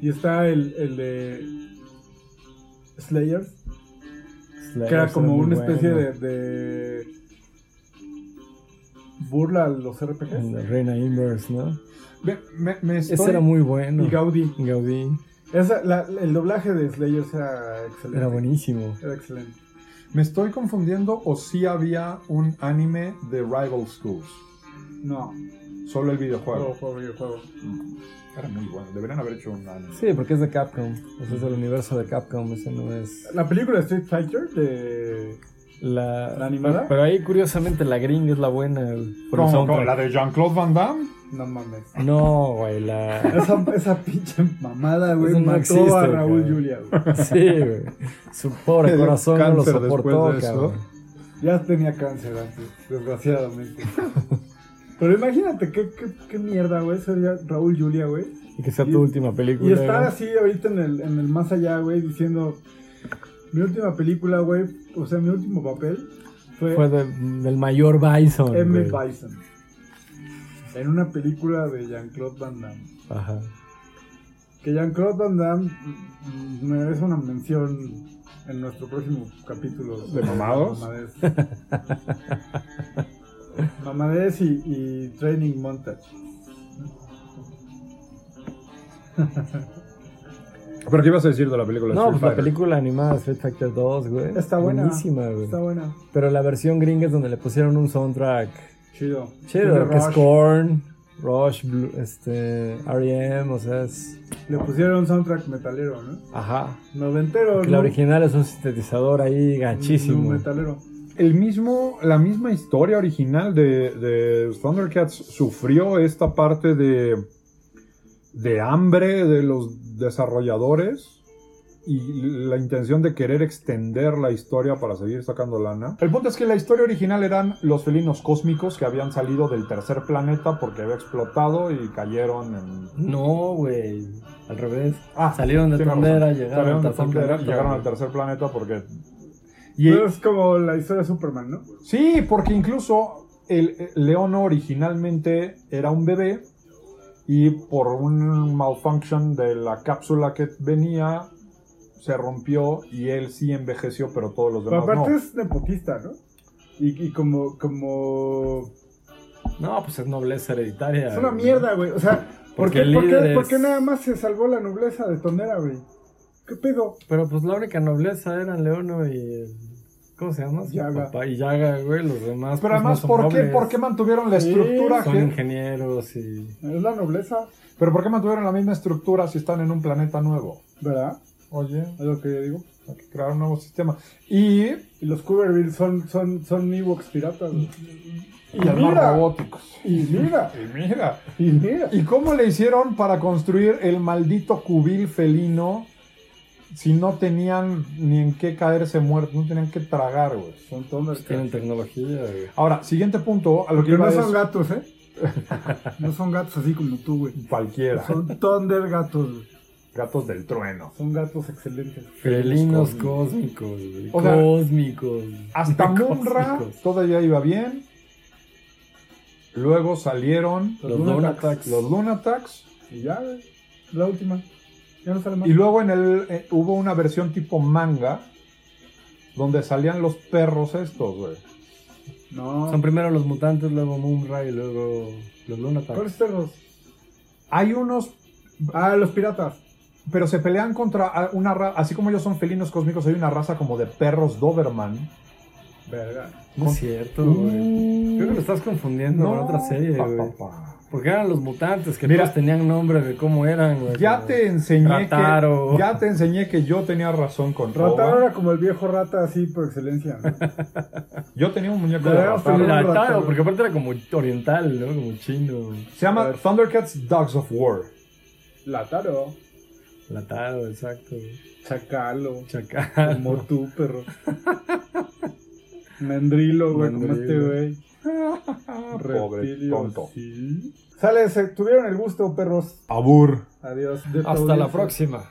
Y está el, el de Slayers, que era como una especie de, de burla a los RPGs. Reina Inverse, ¿no? Me, me- me estoy- Ese era muy bueno. Y Gaudi. Gaudí. Esa, la- el doblaje de Slayers era excelente. Era buenísimo. Era excelente. ¿Me estoy confundiendo o sí había un anime de Rival Schools? No, Solo el juego, videojuego. juego, videojuego. Mm, Era muy bueno. Deberían haber hecho un anime. Sí, porque es de Capcom. O sea, es del universo de Capcom. Ese no es. La película de Street Fighter de... La, ¿La animada? Pero ahí, curiosamente, la gringa es la buena. por el ¿Cómo, soundtrack. cómo? ¿La de Jean-Claude Van Damme? No mames. No, güey, la. Esa, esa pinche mamada, güey, no mató existe, a Raúl. Julia, güey. Sí, güey. Su pobre corazón no lo soportó, de cabrón. Ya tenía cáncer antes, desgraciadamente. Pero imagínate qué, qué, qué mierda, güey, sería Raúl Julia, güey. Y que sea Y- tu última película. Y estar así ahorita en el, en el más allá, güey, diciendo, mi última película, güey, o sea, mi último papel fue, Fue de- del mayor Bison. M. güey. Bison. En una película de Jean-Claude Van Damme. Ajá. Que Jean-Claude Van Damme mm, merece una mención en nuestro próximo capítulo. ¿De mamados? Mamadez. Mamadez y, y Training Montage. ¿Pero qué ibas a decir de la película? No, pues la película animada Street Fighter 2, güey. Está buena. Buenísima, güey. Está buena. Pero la versión gringa es donde le pusieron un soundtrack Chido. chido, Tiene que es Rush. Korn, Rush, Blue- este, R.E.M., o sea, es... Le pusieron soundtrack metalero, ¿no? Ajá. Noventero. Que la ¿no? original es un sintetizador ahí No gachísimo. metalero. El mismo, la misma historia original de, de Thundercats sufrió esta parte de, de hambre de los desarrolladores y la intención de querer extender la historia para seguir sacando lana. El punto es que la historia original eran los felinos cósmicos que habían salido del tercer planeta porque había explotado y cayeron en... No, güey. Al revés. Ah, Salieron de tiene Tondera, llegaron Salieron al de tercer planeta, llegaron al tercer planeta porque... Y, Pero es como la historia de Superman, ¿no? Sí, porque incluso el, el Leono originalmente era un bebé y por un malfunction de la cápsula que venía se rompió y él sí envejeció, pero todos los Pero demás aparte no. es nepotista, ¿no? Y, y como, como... No, pues es nobleza hereditaria. Es una mierda, güey. O sea, ¿por Porque qué, por, por nada más se salvó la nobleza de Tonera, güey? ¿Qué pedo? Pero pues la única nobleza eran Leono y... el- ¿Cómo se llama? Yaga. papá y Yaga, güey. Los demás. Pero pues, además, no ¿por qué. ¿por qué mantuvieron la Sí, estructura? Son que- ingenieros y... Es la nobleza, Pero ¿por qué mantuvieron la misma estructura si están en un planeta nuevo? ¿verdad? Oye, Es lo que yo digo. hay que crear un nuevo sistema. Y Y los Cooverville son, son, son Ewoks piratas, güey. y además mira. robóticos. Y mira, Y mira. y mira. ¿Y cómo le hicieron para construir el maldito cubil felino si no tenían ni en qué caerse muertos, no tenían que tragar, güey? Son. Pues Tienen tecnología, güey. Ahora, siguiente punto, a lo que Pero iba no es son gatos, ¿eh? No son gatos así como tú, güey. cualquiera, Son Thunder gatos, güey. Gatos del trueno. Son gatos excelentes. Felinos cósmicos. cósmicos, güey. O sea, cósmicos. Hasta Munra todavía iba bien. Luego salieron Los Lunatax. Lunatax. los Lunatax. Y ya, güey. La última. Ya no sale más. Y luego en el eh, hubo una versión tipo manga donde salían los perros estos, güey. No. Son primero los mutantes, luego Moonra y luego los Lunatax. ¿Cuáles perros? Hay unos, Ah, los piratas. Pero se pelean contra ah, una raza, así como ellos son felinos cósmicos, hay una raza como de perros Doberman. Verga. No es cierto, güey. Creo que lo estás confundiendo con otra serie, pa, güey. pa, pa. Porque eran los mutantes, que Mira. todos tenían nombre de cómo eran, güey. Ya te enseñé Rataro. que ya te enseñé que yo tenía razón con Rataro era como el viejo rata así por excelencia. ¿no? Yo tenía un muñeco de Deberíamos Rataro. Rataro, Rataro. porque aparte era como oriental, ¿no? Como chino. Se llama. Thundercats Dogs of War. Lataro. Lataro, exacto. Chacalo. Chacal. Como tú, perro. Mendrilo, güey, como este güey. Pobre tonto. Sí. Sale, se tuvieron el gusto, perros. Abur. Adiós. De Hasta la próxima.